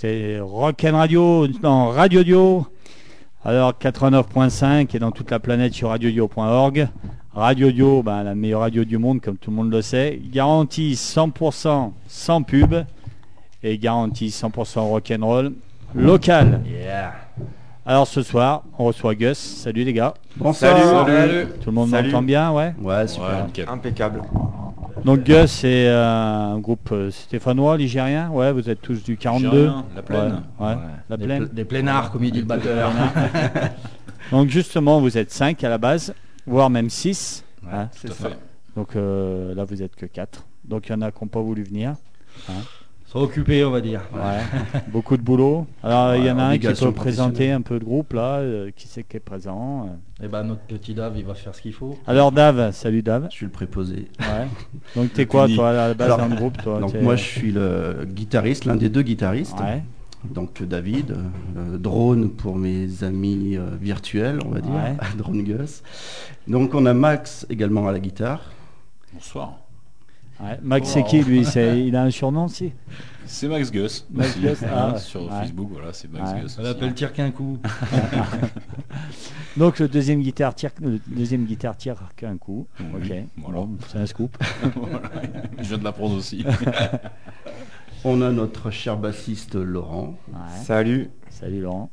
c'est Rock'n Radio, non, Radio Dio. Alors 89.5 et dans toute la planète sur radiodio.org. Radio Dio, ben, la meilleure radio du monde, comme tout le monde le sait. Garantie 100% sans pub et garantie 100% rock'n'roll local. Yeah. Alors ce soir, on reçoit Gus. Salut les gars. Bonsoir. Salut. Tout le monde m'entend bien, ouais? Ouais, super. Impeccable. Donc Gus, c'est euh, un groupe euh, stéphanois, ligérien. Ouais, vous êtes tous du 42. Ligérien, la plaine. Ouais, ouais, la Des, plaine. pl- des plénards, comme il dit le batteur. Donc justement, vous êtes 5 à la base, voire même 6. Ouais, Tout à fait. Donc euh, là, vous êtes que 4. Donc il y en a qui n'ont pas voulu venir. Sont occupés, on va dire. Ouais. Beaucoup de boulot. Alors il y en a un qui peut présenter un peu de groupe là. euh, qui c'est qui est présent euh. Et ben notre petit Dave, il va faire ce qu'il faut. Alors Dave, salut Dave. Je suis le préposé. Ouais. Donc t'es quoi toi à la base le groupe toi Donc moi je suis le guitariste, l'un des deux guitaristes. Ouais. Donc David, euh, drone pour mes amis euh, virtuels, on va dire, Ouais. drone Gus. Donc on a Max également à la guitare. Bonsoir. Ouais. Max c'est qui lui? C'est- Il a un surnom aussi C'est Max Gus. Max aussi, Gus, ah ouais. Sur Ouais. Facebook, voilà, c'est Max Ouais. Gus. On l'appelle tire qu'un coup. Donc le deuxième guitare tire, le deuxième guitare tire qu'un coup. Oui, Ok. voilà. C'est un scoop. Voilà. Je viens de l'apprendre aussi. On a notre cher bassiste Laurent. Ouais. Salut. Salut Laurent.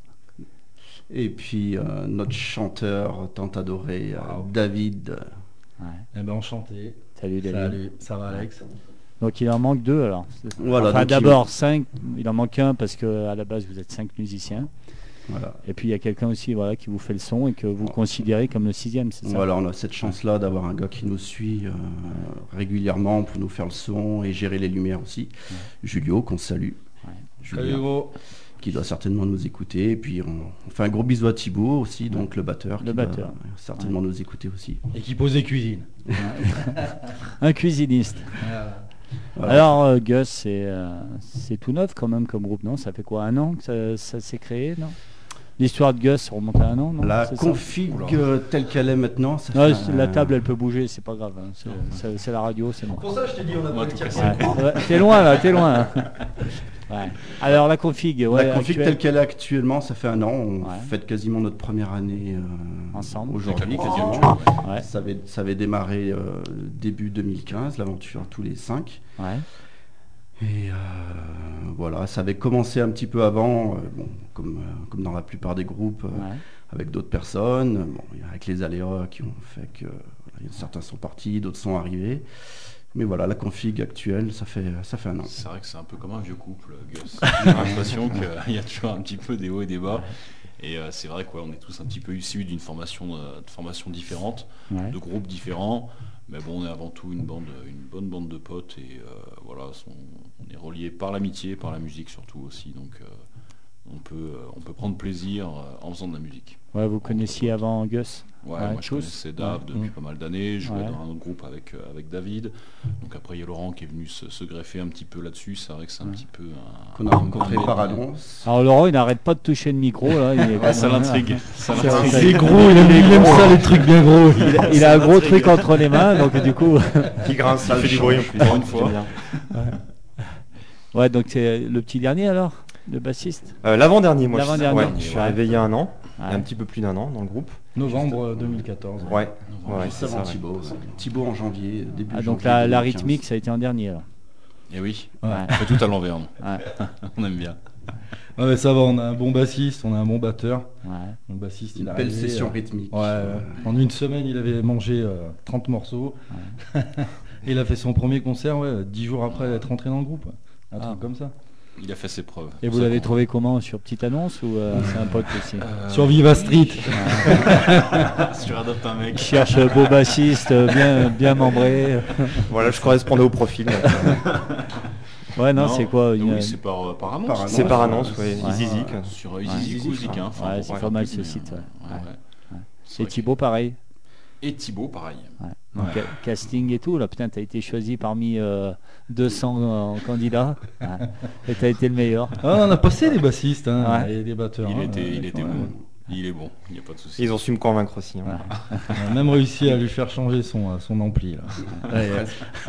Et puis euh, notre chanteur tant adoré, euh, Wow. David. Ouais. Eh ben enchanté. Salut. Salut. Ça va Alex? Donc il en manque deux alors. Voilà, enfin donc il- d'abord cinq. Il en manque un parce que à la base vous êtes cinq musiciens. Voilà. Et puis il y a quelqu'un aussi voilà qui vous fait le son et que vous considérez comme le sixième, c'est ça? Voilà, on a cette chance-là d'avoir un gars qui nous suit euh, régulièrement pour nous faire le son et gérer les lumières aussi. Julio, qu'on salue. Ouais. Gros. Qui doit certainement nous écouter. Et puis on, on fait un gros bisou à Thibaut aussi, donc le batteur. Le qui batteur. certainement nous écouter aussi. Et qui pose des cuisines. Un cuisiniste. Voilà. Alors euh, Gus, c'est euh, c'est tout neuf quand même comme groupe, non? Ça fait quoi Un an que ça, ça s'est créé, non? L'histoire de Gus remonte à un an, non? La C'est config euh, telle qu'elle est maintenant, ça Ouais, fait c'est- un- La table elle peut bouger, c'est pas grave. hein. C'est- C'est c'est la radio, c'est bon. Pour ça, je t'ai dit, on a Ouais, pas le. Ouais. Ouais, t'es loin là, t'es loin. hein. Ouais. Alors la config, ouais, la config actuelle. telle qu'elle est actuellement, ça fait un an. On Ouais. fête quasiment notre première année euh, Ensemble. aujourd'hui. Quasiment. Ça avait, ça avait démarré euh, début 2015, l'aventure tous les cinq. ouais. Et euh, voilà, ça avait commencé un petit peu avant, euh, bon, comme, euh, comme dans la plupart des groupes, euh, ouais. avec d'autres personnes, bon, avec les aléas qui ont fait que voilà, certains sont partis, d'autres sont arrivés. Mais voilà, la config actuelle, ça fait, ça fait un an. C'est vrai que c'est un peu comme un vieux couple, Gus. J'ai l'impression qu'il y a toujours un petit peu des hauts et des bas. Et euh, c'est vrai qu'on est tous un petit peu issus d'une formation, euh, de formation différente, ouais. de groupes différents. Mais bon, on est avant tout une, bande, une bonne bande de potes et euh, voilà, on, on est reliés par l'amitié, par la musique surtout aussi. Donc euh, on, peut, euh, on peut prendre plaisir euh, en faisant de la musique. Ouais, vous connaissiez avant Gus? Ouais, Ouais, moi je tous. connaissais Dave Ouais. depuis pas mal d'années, je jouais Ouais. dans un autre groupe avec, euh, avec David. Donc après il y a Laurent qui est venu se, se greffer un petit peu là-dessus, c'est vrai que c'est un Ouais. petit peu un... Qu'on a rencontré par annonce. Alors Laurent, il n'arrête pas de toucher le micro là. Il, est Ouais, ça l'intrigue. C'est gros, il aime, il aime ça, les trucs bien gros. Il a, il a un gros truc entre les mains, donc du coup. Qui grince, Ça fait du bruit une fois. Ouais, donc c'est le petit dernier alors, le bassiste. Euh, L'avant-dernier, moi. je- L'avant-dernier, ouais, je suis ouais. arrivé il y a un an, Ouais. un petit peu plus d'un an dans le groupe. Novembre euh, 2014. Ouais, ouais, Juste c'est avant ça. ouais. Thibaut. Thibaut en janvier, début Ah, donc janvier la, la 2015. rythmique, ça a été en dernier. alors. Et oui, Ouais. Ouais. on fait tout à l'envers, on aime bien. Ouais, mais ça va, on a un bon bassiste, on a un bon batteur. Ouais. Le bassiste, il Une a belle arrivé, session euh, rythmique. Euh, en une semaine, il avait mangé euh, 30 morceaux. Et il a fait son premier concert, ouais, 10 jours après être rentré dans le groupe. Un Ah. truc comme ça. Il a fait ses preuves. Et vous l'avez trouvé comment Sur petite annonce ou euh, c'est un pote aussi Euh, Sur Viva Street. Sur Adopte un mec. Cherche un beau bassiste, euh, bien, bien membré. Voilà, je correspondais au profil. Ouais, non, c'est quoi une- Oui, c'est par, par annonce. C'est par annonce, Ouais. ouais. Sur Ouais. Ou Zik, hein. C'est pas mal ce site, ouais. ouais, Ouais. ouais. C'est Et Thibaut, pareil. Et Thibaut, pareil. Ouais. Donc, ca- casting et tout, là, putain, t'as été choisi parmi euh, 200 euh, candidats. Ouais. Et t'as été le meilleur. Ah, on a passé les bassistes hein, Ouais. et les batteurs. Il hein, était, euh, il était bon. Il est bon, il n'y a pas de souci. Ils ont su me convaincre aussi. hein. On a même réussi à lui faire changer son, euh, son ampli. Ah,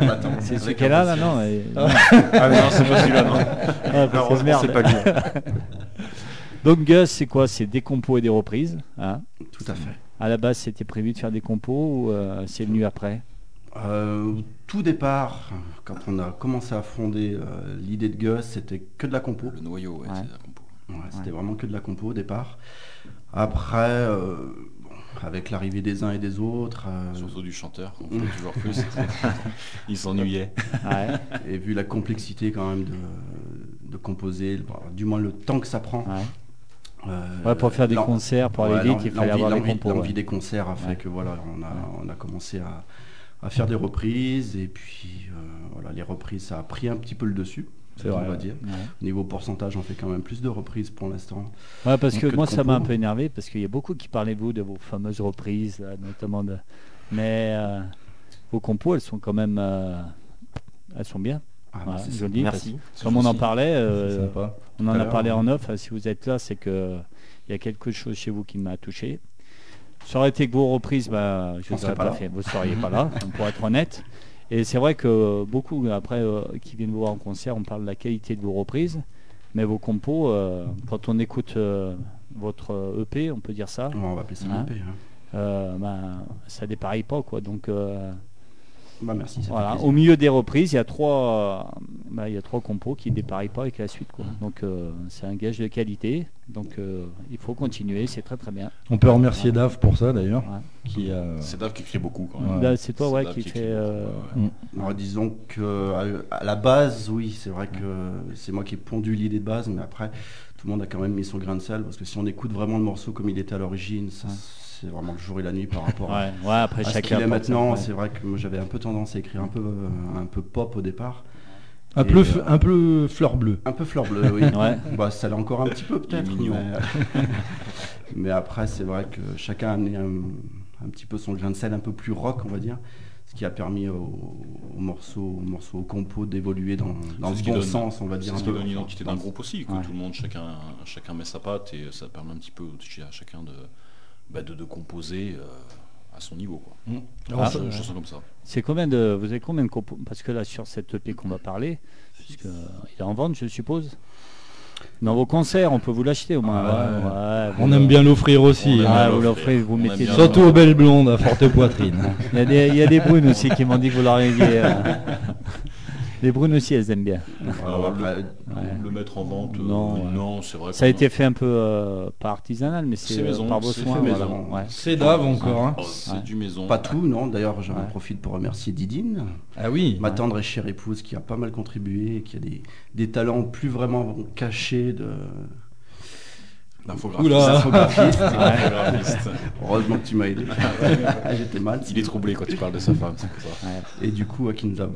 bah, C'est ce qu'elle a là, non et- Ah non, c'est pas celui-là, non. Ah, Heureusement, c'est pas lui. Donc Gus, c'est quoi? C'est des compos et des reprises. hein Tout à fait. À la base, c'était prévu de faire des compos ou euh, c'est venu après? Euh, tout départ, quand on a commencé à fonder euh, l'idée de Gus, c'était que de la compo. Le noyau, ouais, Ouais. c'est la compo. Ouais, c'était vraiment que de la compo au départ. Après, euh, bon, avec l'arrivée des uns et des autres, euh, Surtout du chanteur, on voulait toujours plus. il s'ennuyait. Ouais, et vu la complexité quand même de, de composer, du moins le temps que ça prend. Ouais. euh, Ouais, pour faire des concerts, pour aller vite, il fallait avoir des compos. L'envie des concerts a fait que voilà, on a, on a commencé à, à faire des reprises et puis euh, voilà, les reprises ça a pris un petit peu le dessus. C'est on vrai, va ouais. dire. Ouais. Au niveau pourcentage, on fait quand même plus de reprises pour l'instant. Ouais, parce que moi, ça m'a un peu énervé, parce qu'il y a beaucoup qui parlaient de vous, de vos fameuses reprises, là, notamment de. Mais euh, vos compos, elles sont quand même. euh, elles sont bien. Ah, Voilà, c'est dis, Merci. Comme on en parlait, euh, on en a parlé en off. euh, Si vous êtes là, c'est que il y a quelque chose chez vous qui m'a touché. Ça aurait été que vos reprises, bah, je ne pas fait. Vous ne seriez pas là, pour être honnête. Et c'est vrai que beaucoup, après, euh, qui viennent vous voir en concert, on parle de la qualité de vos reprises. Mais vos compos, euh, quand on écoute votre EP, on peut dire ça, on va appeler ça Hein EP, hein. ben, ça dépareille pas. Quoi. Donc, Bah, merci. voilà. Au milieu des reprises, il y a trois, bah, il y a trois compos qui ne dépareillent pas avec la suite. Quoi. Donc, euh, c'est un gage de qualité. Donc, euh, il faut continuer. C'est très très bien. On peut remercier Dave pour ça d'ailleurs. Ouais. Qui, euh, C'est Dave qui écrit beaucoup quand même. Ouais. Là, c'est toi ouais, qui qui euh, ouais, ouais. Alors, disons que à, à la base, oui, c'est vrai que c'est moi qui ai pondu l'idée de base, mais après, tout le monde a quand même mis son grain de sel, parce que si on écoute vraiment le morceau comme il était à l'origine, ça, Ouais. C'est vraiment le jour et la nuit par rapport à, Ouais, après à ce chacun. qu'il est maintenant. ouais. C'est vrai que moi, j'avais un peu tendance à écrire un peu, euh, un peu pop au départ. un, Et, peu, euh, un peu fleur bleue. Un peu fleur bleue, oui. Ouais. Bah, ça l'est encore un petit peu peut-être. mignon. Mais... mais après, c'est vrai que chacun a amené un, un petit peu son grain de sel un peu plus rock, on va dire. Ce qui a permis au, au morceau, au morceau, au compo d'évoluer dans, dans le bon donne- sens, on va dire. C'est ce un qui peu. donne l'identité d'un groupe aussi, que Ouais. tout le monde, chacun, chacun met sa patte et ça permet un petit peu à chacun de, bah, de, de composer euh, à son niveau. Quoi. Ah, je, je sens comme ça. C'est combien de. Vous avez combien de compos Parce que là, sur cette EP qu'on va parler, puisque, euh, il est en vente, je suppose. Dans vos concerts, on peut vous l'acheter au moins. Ah ouais. ouais, on aime bien l'offrir aussi. Hein. Ah, vous l'offrez, vous mettez. Surtout aux belles blondes à forte poitrine. Il y, a des, il y a des brunes aussi qui m'ont dit que vous euh, Les brunes aussi, elles aiment bien. Alors, après, Ouais. Le mettre en vente, euh, Non, non, c'est vrai. Ça a été fait un peu euh, pas artisanal, mais c'est C'est euh, maison, par vos c'est soins. voilà. maison. Ouais. C'est Dave encore. hein. Oh, c'est Ouais. du maison. Pas tout, non. D'ailleurs, j'en Ouais. profite pour remercier Didine, Ah oui. ma tendre et chère épouse, qui a pas mal contribué, et qui a des, des talents plus vraiment cachés de D'infographiste. Heureusement que tu m'as aidé. J'étais mal. Il est troublé quand tu parles de sa femme. Et du coup, qui nous a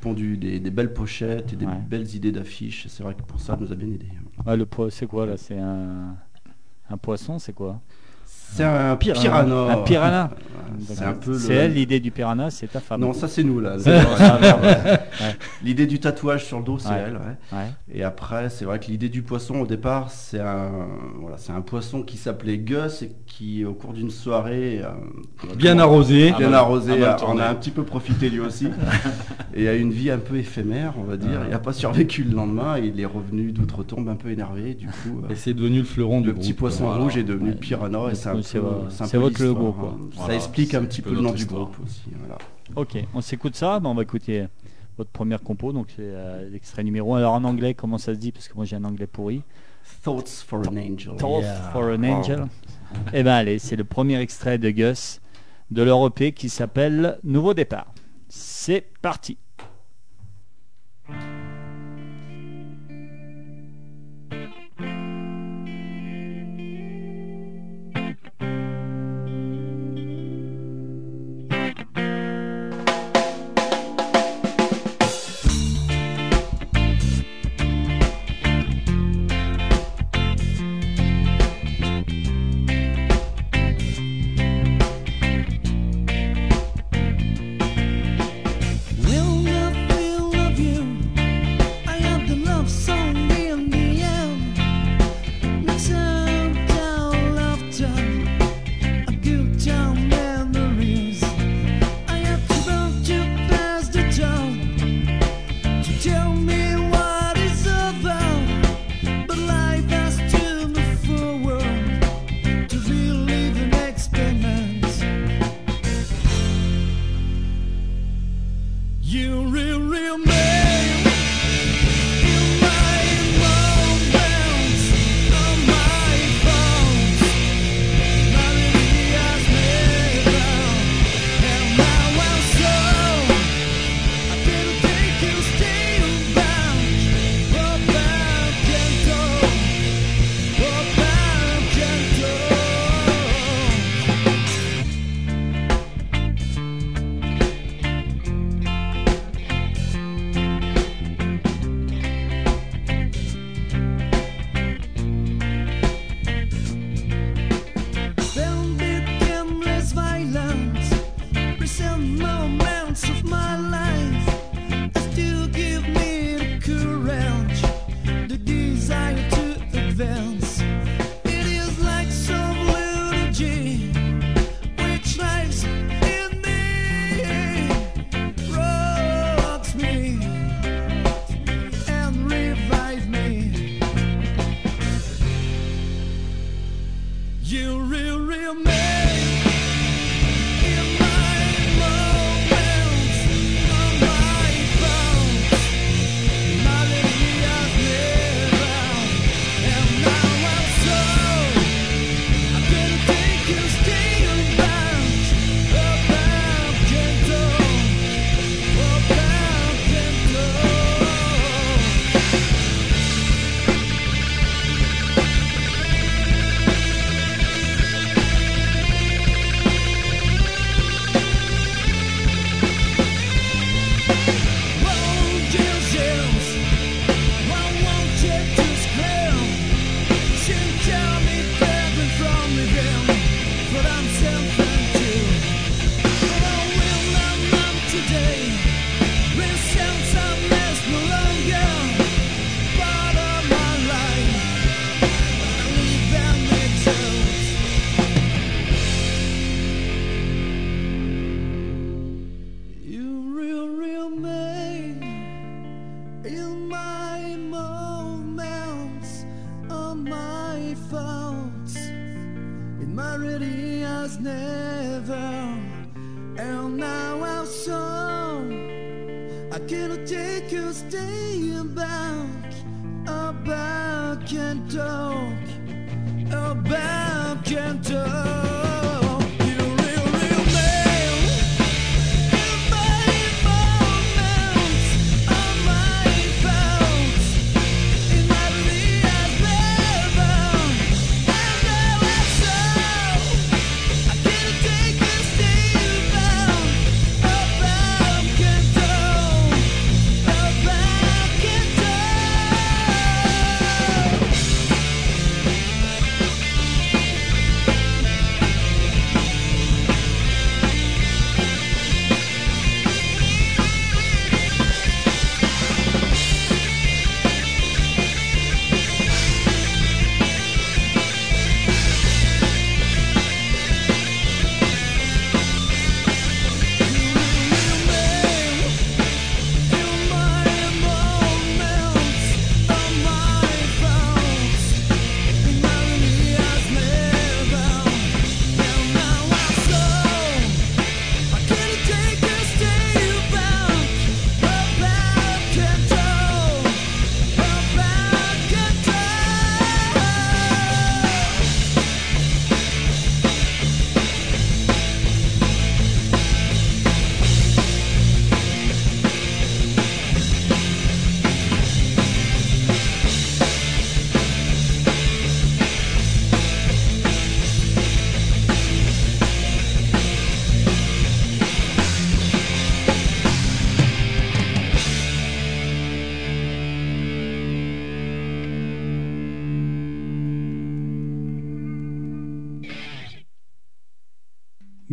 pondu des, des belles pochettes et des Ouais. belles idées d'affiches. C'est vrai que pour ça, elle nous a bien aidé. Ouais, le po- c'est quoi là? C'est un, un poisson, c'est quoi? C'est un Piranha. piranha. Un piranha C'est un peu le- C'est elle l'idée du piranha, c'est ta femme. Non, ça c'est nous là. L'idée du tatouage sur le dos, c'est Ouais. elle. ouais. Ouais. Et après, c'est vrai que l'idée du poisson au départ, c'est un, voilà, c'est un poisson qui s'appelait Gus et qui, au cours d'une soirée, euh, Bien arrosé. bien mal- arrosé, a un petit peu profité lui aussi, et a une vie un peu éphémère, on va dire. Il n'a pas survécu le lendemain, et il est revenu d'outre-tombe un peu énervé. Du coup, euh, Et c'est devenu le fleuron du le petit poisson voilà. rouge est devenu Ouais. le piranha, et c'est un c'est vo- c'est un c'est peu votre logo, l'histoire, quoi. hein. Ça explique un petit peu peu le nom du groupe aussi. Voilà. Ok, on s'écoute ça, ben, on va écouter votre première compo, donc c'est euh, l'extrait numéro 1. Alors en anglais, comment ça se dit? Parce que moi j'ai un anglais pourri. Thoughts for an Angel. Thought Yeah. for an Wow. Angel. Eh ben allez, c'est le premier extrait de Gus de leur EP qui s'appelle Nouveau départ. C'est parti.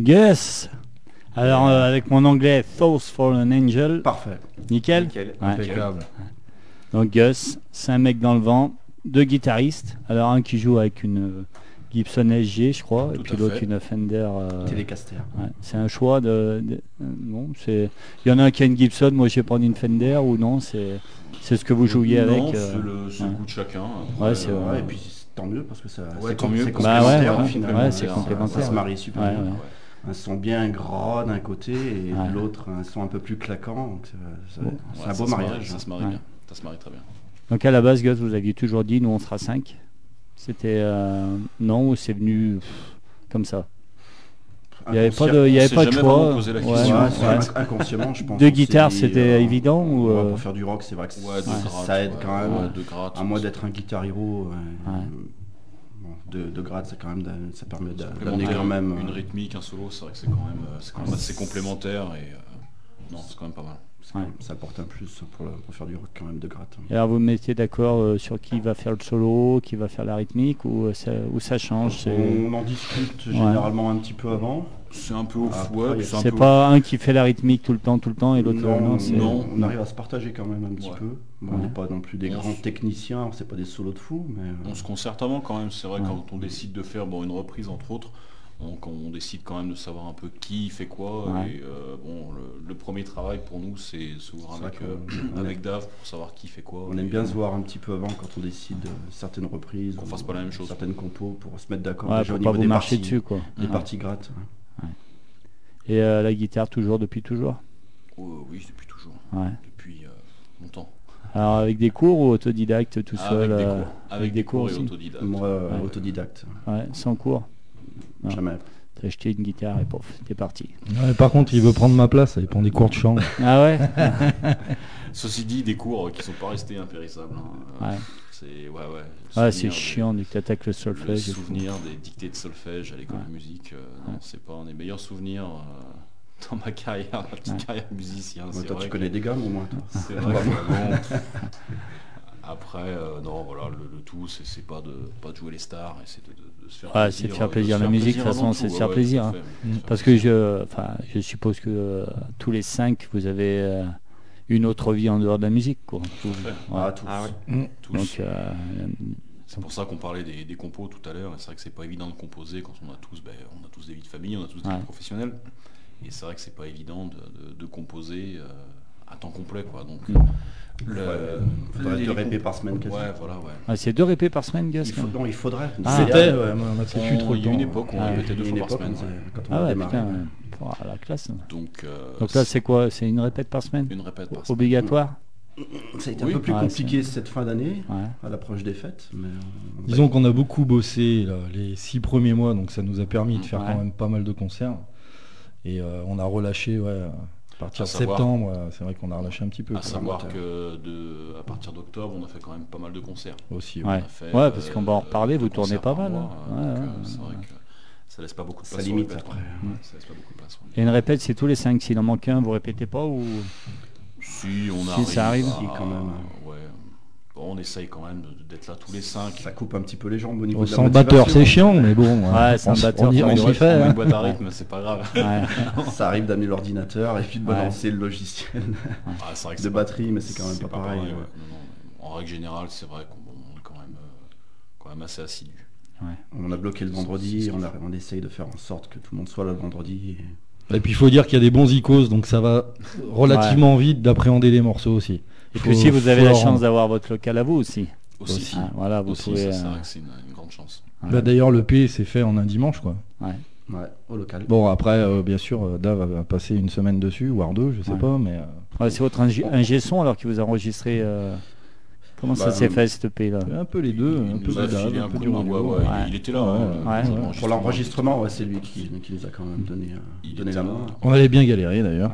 Gus. Alors euh, avec mon anglais, Thoughts for an Angel, Parfait. nickel. Nickel. Ouais. Impeccable. Donc Gus, c'est un mec dans le vent, deux guitaristes. Alors un qui joue avec une euh, Gibson SG, je crois, et puis l'autre une Fender. euh, Télécaster. ouais. C'est un choix de. de- euh, non, c'est. Il y en a un qui a une Gibson, moi j'ai prendre une Fender ou non C'est c'est ce que vous jouiez non, avec. c'est euh, le, c'est le ouais. goût de chacun. Ouais, c'est vrai. Ouais, et puis tant mieux parce que ça Ouais, c'est tant com- mieux, c'est parce Bah ouais, complémentaire, ouais, c'est Ça- complémentaire. Ça se marie super Ouais, bien. Un son bien gras d'un côté et Ouais. de l'autre un son un peu plus claquant. donc c'est- Bon. Ouais, un ça beau se marie- mariage. Ça se marie Ouais. bien. Ça se marie très bien. Donc à la base, Gus, vous aviez toujours dit, nous on sera 5. C'était euh, non ou c'est venu pff, comme ça Il n'y avait pas de, il y avait pas de choix. posé la Ouais, question. Ouais, ouais. inconsciemment, je pense. Deux guitares, c'était euh, évident ou, ouais, euh, Pour faire du rock, c'est vrai que ça, gratte, ça aide ouais, quand même. ouais, de gratte, à moins d'être un guitar hero, ouais, Ouais. bon, de, de grade, ça, quand même, ça permet d'amener quand même. une euh, rythmique, un solo, c'est vrai que c'est quand même, euh, quand même assez complémentaire et euh, non, c'est quand même pas mal. Ouais. Ça apporte un plus pour, le- pour faire du rock quand même de gratte. Et alors vous mettiez d'accord euh, sur qui va faire le solo, qui va faire la rythmique ou euh, ça, ou ça change c'est- On en discute généralement un petit peu avant. C'est un peu au fouet, c'est pas un qui fait la rythmique tout le temps, tout le temps et l'autre non, non, on arrive à se partager quand même un petit Ouais. peu. Bon, On n'est pas non plus des On grands techniciens, c'est pas des solos de fous, mais euh, On se concerte avant quand même, c'est vrai Ouais. quand on décide de faire bon, une reprise entre autres, on, quand on décide quand même de savoir un peu qui fait quoi. Ouais. Et euh, bon, le, le premier travail pour nous c'est s'ouvrir C'est avec, euh, avec Dave pour savoir qui fait quoi. on aime bien euh, se voir un petit peu avant quand on décide euh, certaines reprises, Qu'on ou fasse pas la même chose. certaines compos pour se mettre d'accord Ouais, pour au pas vous des marcher parties, dessus quoi. des Ouais. parties grattes. ouais. Et euh, la guitare toujours depuis toujours? oh, oui, depuis toujours, Ouais. depuis euh, longtemps. Alors avec des cours ou autodidacte tout Ah, seul avec des cours, avec des cours et aussi? autodidacte. Moi, Ouais. autodidacte, Ouais, sans cours. Ah. jamais. T'as acheté une guitare et pof, t'es parti. Ouais, par contre, il veut prendre ma place, il prend des cours de chant. Ah ouais Ceci dit, des cours qui sont pas restés impérissables. hein. Ouais. C'est ouais, ouais. le Ouais, c'est chiant dès que t'attaques le Le solfège. souvenir des dictées de solfège à l'école Ouais. de musique, euh, non, c'est pas un des meilleurs souvenirs euh, dans ma carrière, ma petite Ouais. carrière musicien. Toi, tu que- connais des gammes au moins, toi. C'est vrai que, bon, Après, euh, non, voilà, le, le tout, c'est c'est pas de pas de jouer les stars, et c'est de, de- de se faire Ouais, plaisir. c'est de faire plaisir. La musique, de toute façon, c'est de faire plaisir, hein. Mm. Parce que je, enfin, je suppose que euh, tous les cinq, vous avez euh, une autre vie en dehors de la musique, quoi. Vous- fait. ouais. Ah, tous. Ah ouais. Tous. Donc, euh, C'est pour ça qu'on parlait des, des compos tout à l'heure. et C'est vrai que c'est pas évident de composer quand on a tous, ben, on a tous des vies de famille, on a tous des Ouais. vies professionnelles. Et c'est vrai que c'est pas évident de, de- de composer euh, à temps complet, quoi. Donc, Mm. le, Ouais, faudrait les- deux répés par semaine, quasi. Ouais, voilà, ouais. ah, c'est deux répés par semaine, Il, faut- non, il faudrait. Ah. C'était, ouais, moi, moi, c'est plus On- trop le il y a une époque où on Ah, répétait y deux fois par semaine. quand on- ouais. quand on Ah a ouais, démarré. putain, ouais. Pouah, la classe. Donc, euh, Donc là, c'est quoi? C'est une répète par semaine? Une répète par semaine. Obligatoire? Ça a été Oui. un peu plus Ouais, compliqué cette fin d'année, Ouais. à l'approche des fêtes. Mais on- Disons qu'on a beaucoup bossé là, les six premiers mois, donc ça nous a permis de faire Ouais. quand même pas mal de concerts. Et euh, on a relâché, ouais, à partir À de savoir- septembre, ouais, c'est vrai qu'on a relâché un petit peu À quoi, savoir que de, à partir d'octobre, on a fait quand même pas mal de concerts. aussi. Ouais. ouais. On a fait, Ouais, parce euh, qu'on va en reparler, vous tournez pas mal, hein. euh, euh, c'est ouais. vrai que ça laisse pas beaucoup de Ça place au limite après. Ouais, Ça laisse pas beaucoup de place. ouais. Et une répète, c'est tous les cinq. S'il en manque un, vous répétez pas ou Si, on Si, arrive. ça arrive. à- Si, quand même. Ouais. Bon, on essaye quand même d'être là tous les cinq. Ça coupe un petit peu les jambes au niveau de la sans batteur, c'est chiant, mais bon, Ouais, sans on, s- batteur, on y, on s'y fait. On a hein. une boîte à rythme, c'est pas grave. Ouais. Ça arrive d'amener l'ordinateur et puis de Ouais. balancer le logiciel Ah, c'est vrai que de pas- batterie, mais c'est quand même pas, pareil. ouais. ouais. Non, non. En règle générale, c'est vrai qu'on est quand même, euh, quand même assez assidu. On a bloqué le vendredi, on, a- on essaye de faire en sorte que tout le monde soit là le vendredi. et- Et puis il faut dire qu'il y a des bons icônes, donc ça va relativement vite d'appréhender les morceaux aussi. Et puis aussi, vous avez la chance d'avoir votre local à vous aussi. Aussi. Ah, voilà, vous Aussi, pouvez. ça, c'est euh, c'est une, une grande chance. ouais. Bah, D'ailleurs, le P s'est fait en un dimanche, quoi. Ouais. Ouais, au local. Bon, après, euh, bien sûr, euh, Dave va passer une semaine dessus, voire deux, je sais Ouais. pas, mais. euh, Ouais, c'est votre ingé, ingé son alors qui vous a enregistré. euh, Comment ça Bah, s'est fait cette EP là un peu les deux, Il un peu de un peu du radio. Il était là. Ouais, ouais. l'enregistrement. Pour l'enregistrement, ouais, c'est lui qui, qui nous a quand même donné, euh, Il donné était la main. On avait bien galéré d'ailleurs.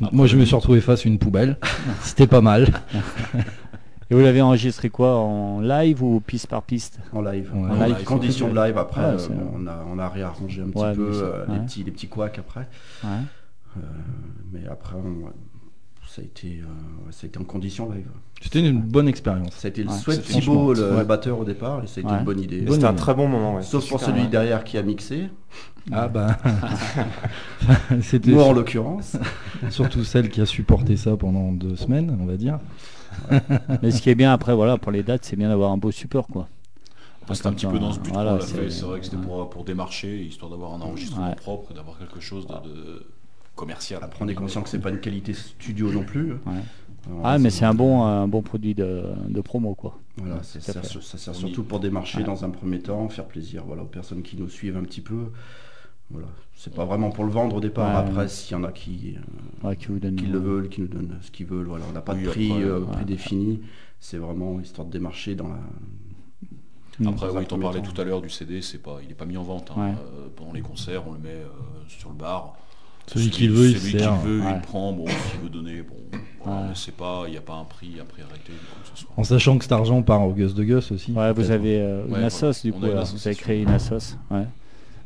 Ouais. Moi, je me suis retrouvé face à une poubelle. C'était pas mal. Et vous l'avez enregistré quoi En live ou piste par piste? En live. Ouais. En live, live, conditions de live après. Ouais, euh, on, a, on a réarrangé un petit Ouais, peu ça- euh, les, petits, les petits couacs après. Ouais. Euh, mais après, on- ça, a été, euh, ça a été en conditions live. C'était une bonne expérience. Ça a été le Ouais, souhait de c'était Thibaut, le ouais. batteur au départ, et ça a été Ouais. une bonne idée. C'était un très bon moment. ouais. Sauf pour celui derrière qui a mixé, Ah bah. C'était moi en l'occurrence. surtout celle qui a supporté ça pendant deux semaines, on va dire. Mais ce qui est bien après, voilà, pour les dates, c'est bien d'avoir un beau support quoi. C'était un petit peu dans ce but Voilà, qu'on l'a c'est- fait. C'est vrai que c'était ouais. pour, pour démarcher, histoire d'avoir un enregistrement Ouais. propre, d'avoir quelque chose de, de commercial. Après, on est conscient que c'est pas une qualité studio non plus. Ouais. Alors, Ah, mais c'est un bon, un bon produit de, de promo quoi. Voilà, Ouais, ça sert, ça surtout pour démarcher Ouais. dans un premier temps, faire plaisir voilà, aux personnes qui nous suivent un petit peu. Voilà. C'est pas vraiment pour le vendre au départ. Ouais. Après, s'il y en a qui, euh, Ouais, qui vous donne qui le veulent, qui nous donnent ce qu'ils veulent, voilà. On n'a pas Oui, de prix, après, euh, ouais. prix défini. C'est vraiment histoire de démarcher dans la. Mm. Après, oui, t'en parlais tout à l'heure du CD, c'est pas, il n'est pas mis en vente. hein. Ouais. Euh, pendant les concerts, on le met euh, sur le bar. Celui qui le veut, il celui sert. veut, Ouais. il prend. Bon, qui veut donner, bon, voilà, Ouais. c'est pas, il n'y a pas un prix à prix arrêté ou quoi que ce soit. En sachant que cet argent part au Gus de Gus aussi. Ouais, vous avez euh, une Ouais, assos du on coup, alors. vous avez créé une assos. Ouais.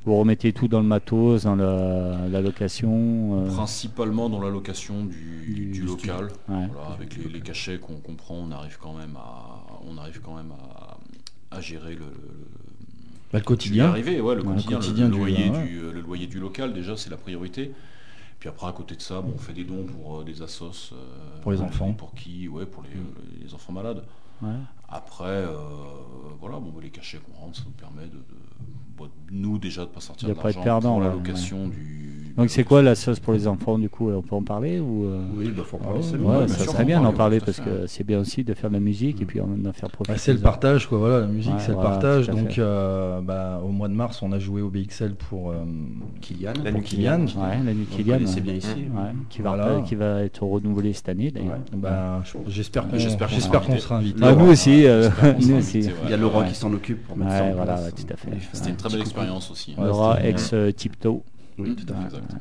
Vous remettez tout dans le matos, dans la, la location. euh, Principalement dans la location du, Du- du du local. ouais. Voilà, avec les, les cachets qu'on qu'on prend, on arrive quand même à, on arrive quand même à, à gérer le, le- Bah, le quotidien. arriver, ouais, le Ouais, quotidien, le, quotidien le du- loyer du, le loyer du local, déjà, c'est la priorité. Puis après, à côté de ça, bon, on fait des dons pour euh, des assos. euh, Pour les enfants. Pour qui Ouais, pour les, les enfants malades. ouais. Après, euh, voilà, bon, les cachets qu'on rentre, ça nous permet de, de- bon, nous déjà de pas sortir De l'argent perdant, pour la ouais, location du. Donc c'est quoi la sauce pour les enfants du coup? On peut en parler ou euh, Oui, bah, faut en parler. Ouais, c'est Ouais, ça sûr, serait bien en d'en parler. parce que c'est bien aussi de faire de la musique et puis en en faire profiter. Bah, c'est le partage, quoi. Voilà, la musique, Ouais, c'est le partage. Donc, euh, bah, au mois de mars, on a joué au BXL pour euh, Kylian. La pour nuit Kylian. la nuit Kylian. ouais. bien ici. Ouais, qui, va, Voilà. qui va être renouvelé cette année d'ailleurs. Bah, je- j'espère qu'on sera invité. Ah, nous aussi, euh. Il y a Laura qui s'en occupe pour mettre ça en voilà, place. ouais, tout à fait. Il fait C'était un une très belle expérience aussi. Laura c'était ex Tiptoe. Oui, tout à fait. Exact.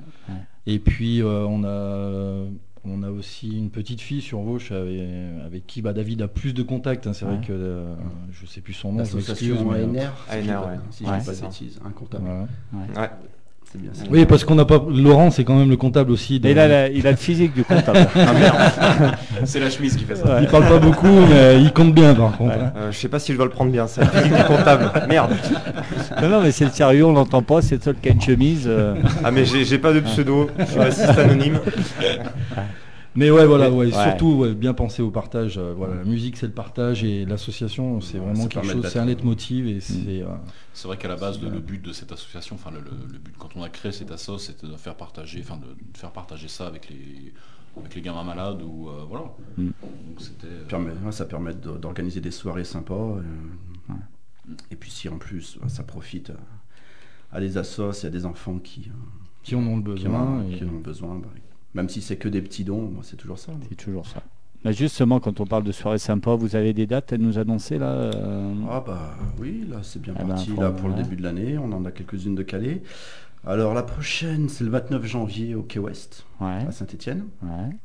Et puis euh, on a on a aussi une petite fille sur Vauche avec, avec qui bah, David a plus de contacts. hein. C'est vrai que euh, je sais plus son nom. L'association mais, euh, ANR, si je ANR, pas- ouais. si de bêtises. C'est bien ça. Oui, parce qu'on n'a pas. Laurent, c'est quand même le comptable aussi. de- Et il a, la- il a le physique du comptable. C'est la chemise qui fait ça. Il parle pas beaucoup, mais il compte bien par contre. hein. Euh, je sais pas si je dois le prendre bien, ça. Physique du comptable. Merde. non, non, mais c'est le sérieux, on l'entend pas, c'est le seul qui a une chemise. euh, Ah mais j'ai j'ai pas de pseudo. Je suis raciste anonyme. Mais ouais, voilà, ouais, ouais. surtout ouais, bien penser au partage. euh, voilà, la musique c'est le partage et l'association c'est Ouais, vraiment quelque chose, c'est un leitmotiv et c'est. euh, C'est vrai qu'à la base, le, le but de cette association, enfin le, le- le but quand on a créé cette asso, c'était de faire partager, enfin de, de faire partager ça avec les avec les gamins malades ou euh, voilà. Mm. Donc euh, Permet- ouais, ça permet d'organiser des soirées sympas. euh, Et puis si en plus ça profite à, des assos et à des enfants qui, euh, qui en ont le qui, besoin. et- qui en ont besoin, bah, même si c'est que des petits dons, moi, c'est toujours ça. C'est toujours ça. Justement, quand on parle de soirée sympa, vous avez des dates à nous annoncer là euh, Ah bah oui, là c'est bien Ah ben, parti là pour le début de l'année. On en a quelques-unes de calées. Alors la prochaine, c'est le 29 janvier au Quai Ouest, Ouais, à Saint-Étienne. ouais.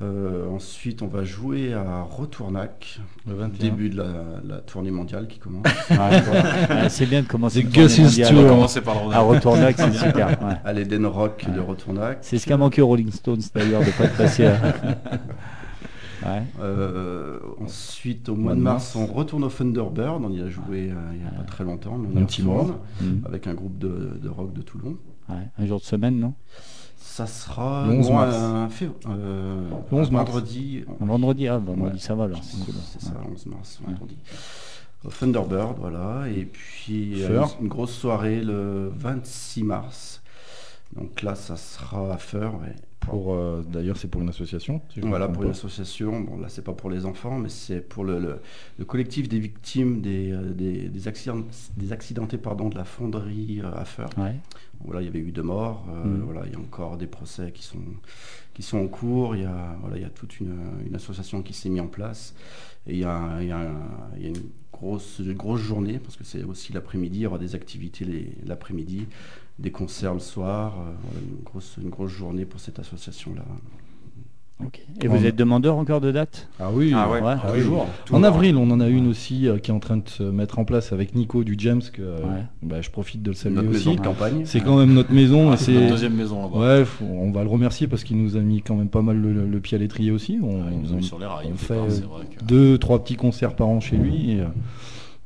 Ensuite, on va jouer à Retournac, Le 21. début de la, la tournée mondiale qui commence. C'est bien de commencer tournée mondiale. On va par le à Retournac, c'est super. ouais. à l'Eden Rock de Ouais. Retournac. C'est ce qu'a manqué aux Rolling Stones d'ailleurs de pas être passé. à- Ouais. Euh, ensuite, au mois de mars, on retourne au Thunderbird. On y a joué euh, il n'y a pas très longtemps. mais on Un y petit retourne mois. Avec un groupe de, de rock de Toulon. Ouais, Un jour de semaine, non? Ça sera Le 11 bon, mars. un fév- euh, Le 11 un mars. vendredi. Vendredi, ah, vendredi Ouais. ça va alors. c'est cool. C'est ça, 11 mars, vendredi. Au Thunderbird, voilà. Et puis euh, une grosse soirée le 26 mars. Donc là, ça sera à Feur. ouais. Pour, euh, D'ailleurs, c'est pour une association. si Voilà, pour une association. Bon, là, c'est pas pour les enfants, mais c'est pour le, le- le collectif des victimes des, euh, des, des accidents, des accidentés pardon, de la fonderie euh, à Feur. Ouais. Voilà, il y avait eu deux morts. euh, Mhm. Voilà, il y a encore des procès qui sont, qui sont en cours. Il y a, voilà, il y a toute une, une association qui s'est mise en place. Et il y a, il y a un- il y a une, grosse, une grosse journée, parce que c'est aussi l'après-midi. Il y aura des activités l'après-midi, des concerts le soir. euh, voilà, une, grosse, une grosse journée pour cette association-là. Ok. Et vous êtes demandeur encore de date Ah oui, Ah ouais. Ouais. Ah oui. Toujours. En avril, on en a une aussi euh, qui est en train de se mettre en place avec Nico du James, que euh, Ouais. bah, je profite de le saluer Notre maison aussi. de campagne. C'est quand même notre maison. et C'est notre deuxième maison là-bas. Ouais, faut- on va le remercier parce qu'il nous a mis quand même pas mal le, le pied à l'étrier aussi. On, Ouais, ils nous ont on- mis sur les rails. on au fait vrai que- deux, trois petits concerts par an chez lui. et, euh,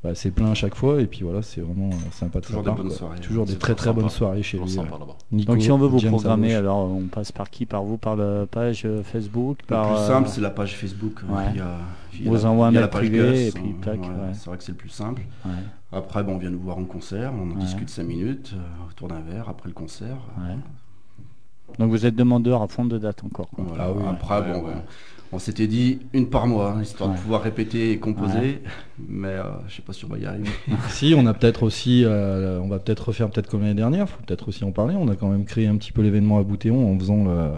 bah, c'est plein à chaque fois et puis voilà, c'est vraiment euh, sympa de Toujours des part, bonnes quoi. soirées. Toujours des C'est très très bonnes soirées chez lui. euh. Nico, Donc si on veut vous James programmer, alors on passe par qui? Par vous Par la page euh, Facebook Le par, plus euh, simple, c'est la page Facebook. euh, ouais. via- via Vous envoie un mail la page privé Gus, et puis euh, tac, ouais. C'est vrai que c'est le plus simple. ouais, Après, bon, on vient nous voir en concert, on en Ouais. discute 5 minutes euh, autour d'un verre après le concert. ouais. Donc vous êtes demandeur à fond de date encore. quoi. Voilà. Ah oui, Après, ouais, bon, ouais. On s'était dit une par mois, hein, histoire Ouais. de pouvoir répéter et composer. Mais euh, je sais pas si on va y arriver. Si, on a peut-être aussi, euh, on va peut-être refaire peut-être comme l'année dernière, faut peut-être aussi en parler. On a quand même créé un petit peu l'événement à Boutéon en faisant le-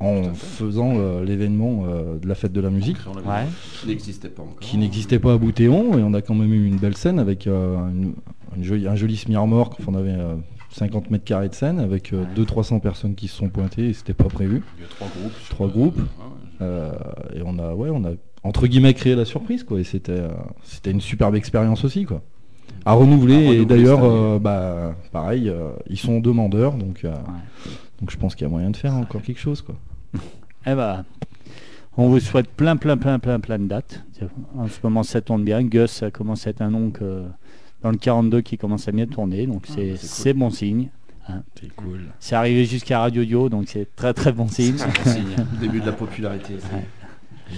en, faisant le- l'événement euh, de la fête de la musique Ouais. Qui n'existait pas encore. qui n'existait pas à Boutéon et on a quand même eu une belle scène avec euh, une- une jolie- un joli semi-remorque. Enfin, on avait euh, 50 mètres carrés de scène avec euh, 200-300 personnes qui se sont pointées et c'était pas prévu. Il y a trois groupes. Trois groupes. Ah. Euh, et on a, ouais, on a entre guillemets créé la surprise quoi. Et c'était, euh, c'était une superbe expérience aussi quoi. À renouveler. À et d'ailleurs, euh, bah, pareil, euh, ils sont demandeurs, donc, euh, donc je pense qu'il y a moyen de faire encore quelque chose quoi. Eh ben, on vous souhaite plein, plein, plein, plein, plein de dates. En ce moment, ça tourne bien. Gus, ça commence à être un nom que, dans le 42 qui commence à bien tourner, donc c'est bah, c'est cool. bon signe. C'est cool. C'est arrivé jusqu'à Radio Dio, donc c'est très très bon signe. Le début de la popularité.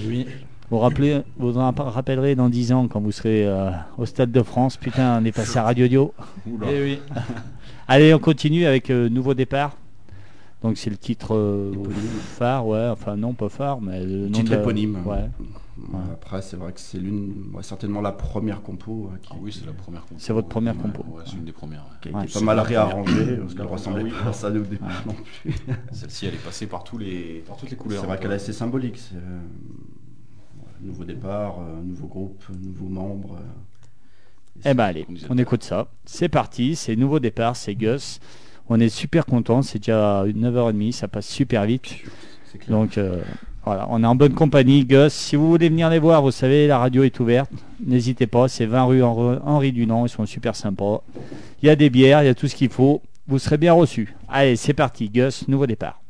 oui. Vous, rappelez, vous rapp- rappellerez dans 10 ans quand vous serez euh, au Stade de France. Putain, on est passé à Radio Dio. Oula. Eh oui. Allez, on continue avec euh, Nouveau Départ. Donc c'est le titre euh, phare, ouais, enfin non pas phare, mais le nom Titre de éponyme. Ouais. Après, c'est vrai que c'est l'une, ouais, certainement la première compo euh, qui, Ah oui, c'est la première compo. C'est votre première compo. Ouais, c'est une des premières. ouais. qui a Ouais, été c'est pas mal réarrangée parce qu'elle Ah ressemblait oui. pas à ça au départ non plus. Celle-ci, elle est passée par, tous les, par toutes les couleurs. C'est vrai qu'elle est assez symbolique. c'est, euh, ouais, nouveau départ, euh, nouveau groupe, nouveaux membres. euh, et Eh ben allez, on écoute ça. C'est parti, c'est Nouveau Départ, c'est Gus. On est super content, c'est déjà 9h30, ça passe super vite. c'est clair. Donc euh, voilà, on est en bonne compagnie, Gus. Si vous voulez venir les voir, vous savez, la radio est ouverte. N'hésitez pas, c'est 20 rue Henri Dunant, ils sont super sympas. Il y a des bières, il y a tout ce qu'il faut. Vous serez bien reçus. Allez, c'est parti, Gus, Nouveau Départ.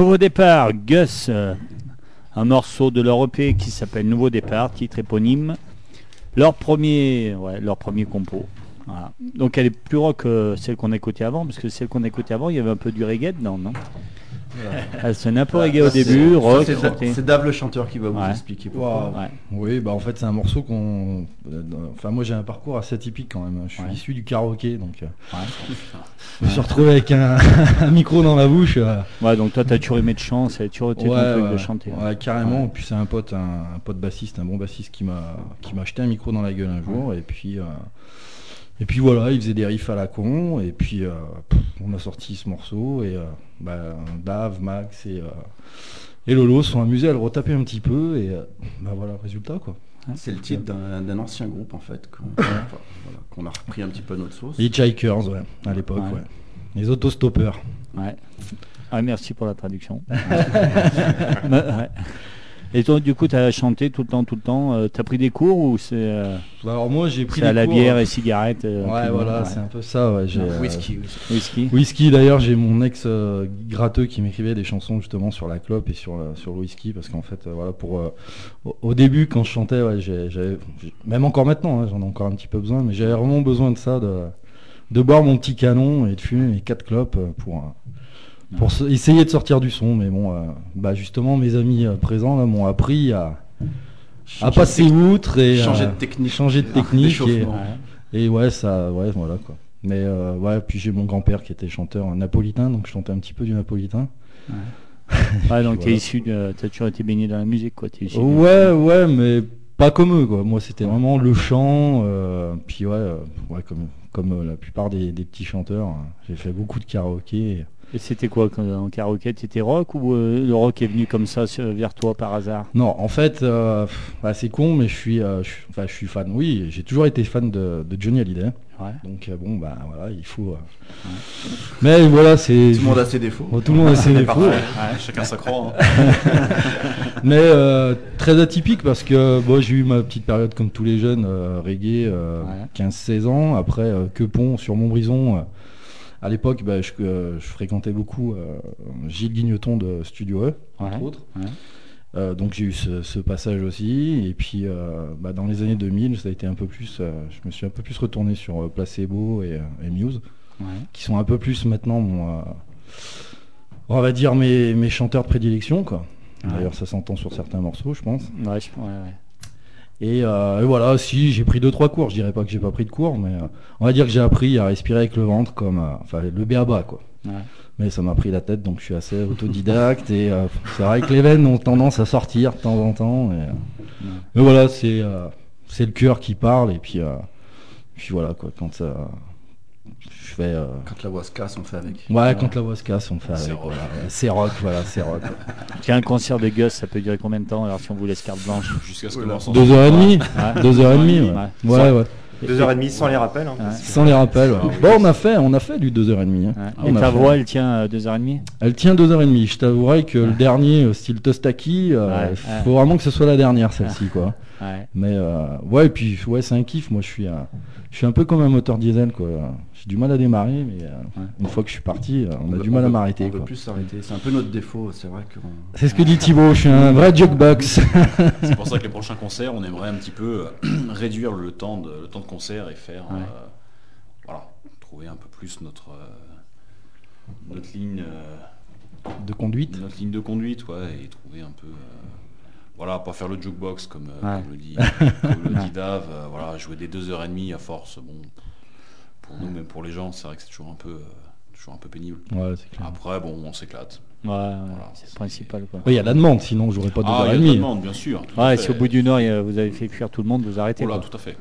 Nouveau départ, Gus, euh, un morceau de leur EP qui s'appelle Nouveau départ, titre éponyme. Leur premier, ouais, leur premier compo. Donc elle est plus rock que celle qu'on a écoutée avant, parce que celle qu'on a écoutée avant, il y avait un peu du reggae dedans, non? Elle sonnait un peu reggae au c'est- début, rock. c'est- C'est Dave le chanteur qui va vous Ouais. expliquer pourquoi. Wow. Ouais. Oui, bah en fait c'est un morceau qu'on. euh, Enfin moi j'ai un parcours assez atypique quand même. Je suis Ouais. issu du karaoké donc. euh, Ouais. Je me suis retrouvé avec un, un micro dans la bouche. euh, Ouais, donc toi, t'as toujours aimé de chant, a toujours été de chanter. ouais, carrément. Et puis c'est un pote, un, un pote bassiste, un bon bassiste qui m'a qui m'a acheté un micro dans la gueule un jour. Et puis euh, et puis voilà, il faisait des riffs à la con. Et puis euh, pff, on a sorti ce morceau et euh, bah, Dave, Max et euh, et Lolo se sont amusés à le retaper un petit peu et euh, bah voilà, résultat quoi. C'est le titre d'un d'un ancien groupe en fait, qu'on voilà, a repris un petit peu à notre sauce. Les Hitchhikers, ouais, à l'époque, Ouais. ouais. Les autostoppeurs. Ouais. Ah, merci pour la traduction. Ouais. Et toi, du coup, tu as chanté tout le temps, tout le temps. euh, t'as pris des cours ou c'est euh, Alors moi j'ai pris à la cours, bière euh, et cigarette euh, Ouais, voilà, c'est un peu ça. Ouais, j'ai, euh, Whisky, whisky. Whisky. Whisky d'ailleurs, j'ai mon ex euh, gratteux qui m'écrivait des chansons justement sur la clope et sur, euh, sur le whisky parce qu'en fait, euh, voilà, pour euh, au, début quand je chantais, ouais, j'ai- j'avais, j'ai- même encore maintenant, hein, j'en ai encore un petit peu besoin, mais j'avais vraiment besoin de ça, de, de boire mon petit canon et de fumer mes quatre clopes pour euh, pour se- essayer de sortir du son. Mais bon, euh, bah justement, mes amis euh, présents là m'ont appris à, à passer outre et changer de technique. changer de Ah, technique et, et ouais, ça, ouais, voilà quoi. Mais euh, ouais, puis j'ai mon grand-père qui était chanteur napolitain, donc je chantais un petit peu du napolitain. Ouais, donc t'es Voilà. issu de, t'as toujours été baigné dans la musique, quoi. T'es issu Ouais, ouais, mais pas comme eux quoi. Moi, c'était vraiment le chant. euh, puis ouais, euh, ouais, comme comme euh, la plupart des, des petits chanteurs, hein. j'ai fait beaucoup de karaoké. Et c'était quoi quand, en karaoké T'étais rock ou euh, le rock est venu comme ça sur- vers toi par hasard? Non, en fait, euh, bah, c'est con, mais je suis, euh, je, suis- enfin, je suis fan. Oui, j'ai toujours été fan de, de Johnny Hallyday. Ouais. Donc euh, bon, bah voilà, il faut. euh, Mais voilà, c'est. Tout le monde a ses défauts. Bon, tout le monde a ses défauts. Ouais, chacun sa croix. hein. Mais euh, très atypique parce que bon, j'ai eu ma petite période comme tous les jeunes, euh, reggae, euh, Ouais. 15-16 ans. Après, euh, que pont sur Montbrison. À l'époque, bah, je, euh, je fréquentais beaucoup euh, Gilles Guigneton de Studio E, entre Ouais. autres. Ouais. Euh, donc j'ai eu ce, ce passage aussi. Et puis bah, dans les années 2000, ça a été un peu plus. je me suis un peu plus retourné sur Placebo et, et Muse, Ouais. qui sont un peu plus maintenant mon. on va dire mes, mes chanteurs de prédilection, quoi. D'ailleurs, ça s'entend sur certains morceaux, je pense. Ouais, je- ouais, ouais. Et, euh, et voilà, si j'ai pris deux trois cours, je dirais pas que j'ai pas pris de cours, mais euh, on va dire que j'ai appris à respirer avec le ventre comme, euh, enfin le béaba quoi. Ouais. Mais ça m'a pris la tête, donc je suis assez autodidacte et c'est vrai que les veines ont tendance à sortir de temps en temps. Et, mais voilà, c'est c'est le cœur qui parle et puis puis voilà quoi. Quand ça, je fais, euh, Quand la voix se casse, on fait avec. ouais, quand la voix se casse, on fait avec. Voilà, c'est rock, voilà, c'est rock. Tiens, un concert de Gus, ça peut durer combien de temps Alors si on vous laisse carte blanche? Jusqu'à ce que. Vincent- Deux heures et demie, Ouais. deux heures et demie, Ouais. ouais, ouais. ouais. Deux heures et demie sans les rappels. hein. Ouais. Sans les rappels. ouais. Bon, on a fait, on a fait du 2h30. hein. Ouais. On Et a ta fait. voix, elle tient 2h30 Elle tient 2h30. Je t'avouerai que le dernier, euh, style Tostaki, euh, Ouais, faut vraiment que ce soit la dernière, celle-ci, quoi. Ouais. Mais euh, ouais, et puis ouais, c'est un kiff. Moi, je suis, euh, je suis un peu comme un moteur diesel, quoi. J'ai du mal à démarrer, mais euh, Ouais. une fois que je suis parti, euh, on a veut- du mal à m'arrêter, On veut quoi. plus s'arrêter. C'est un peu notre défaut. C'est vrai qu'on. C'est ce que dit Thibaut. Je suis un vrai jukebox. C'est pour ça que les prochains concerts, on aimerait un petit peu réduire le temps de, le temps de concert et faire, Ouais. euh, voilà, trouver un peu plus notre, euh, notre ligne, euh, de conduite. notre ligne de conduite, ouais, et trouver un peu, euh, voilà, pas faire le jukebox comme, euh, Ouais. comme le dit, comme le dit Dave, euh, voilà, jouer des deux heures et demie à force, bon, pour nous, même pour les gens, c'est vrai que c'est toujours un peu, euh, toujours un peu pénible. Ouais, c'est clair. Après, bon, on s'éclate. Ouais, Voilà, c'est principal. Oui, il y a la demande, sinon j'aurais pas Ah, il y a de la 2h30. demande, bien sûr. Ouais, si au bout du Nord, il y a- vous avez fait cuire tout le monde, vous arrêtez. Oh là, quoi. tout à fait.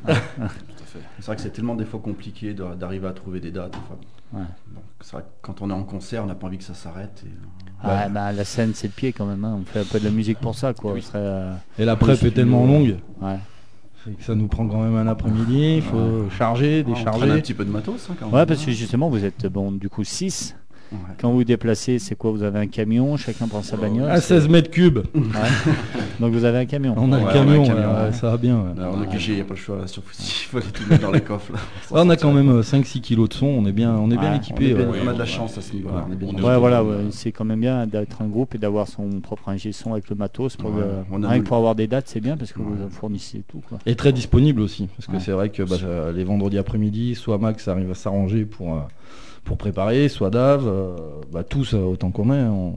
C'est vrai que c'est tellement des fois compliqué de- d'arriver à trouver des dates. enfin. Ouais. Donc, c'est vrai que quand on est en concert, on n'a pas envie que ça s'arrête. et, euh, Ouais, bah, la scène, c'est le pied quand même. hein. On fait un peu de la musique pour ça. Quoi. Oui. On serait, euh, Et la prep est tellement longue, ouais. que ça nous prend quand même un après-midi. Il faut charger, on traîne un décharger. petit peu de matos. hein, quand ouais, parce que justement, vous êtes bon, du coup 6. Ouais. Quand vous vous déplacez, c'est quoi? Vous avez un camion, chacun prend sa bagnole À 16 mètres cubes. Donc vous avez un camion. On a Ouais, un camion, ouais, ça va bien. ouais. On est obligé, il n'y a pas le choix là, sur il faut tout mettre dans les coffres. Là, on a quand même 5-6 kilos de son, on est bien, on est bien On, équipé. est bien- ouais. ouais. on a de la chance à ce niveau-là. on est bien On est équipé. Ouais, autour voilà, c'est quand même bien d'être un groupe et d'avoir son propre ingé son avec le matos. Pour Ouais, le- on a Rien nos- que pour avoir des dates, c'est bien parce que vous fournissez tout. Quoi. Et très disponible aussi, parce que Ouais. c'est vrai que bah, euh, les vendredis après-midi, soit Max arrive à s'arranger pour, euh, pour préparer, soit Dave, euh, bah, tous euh, autant qu'on est. on-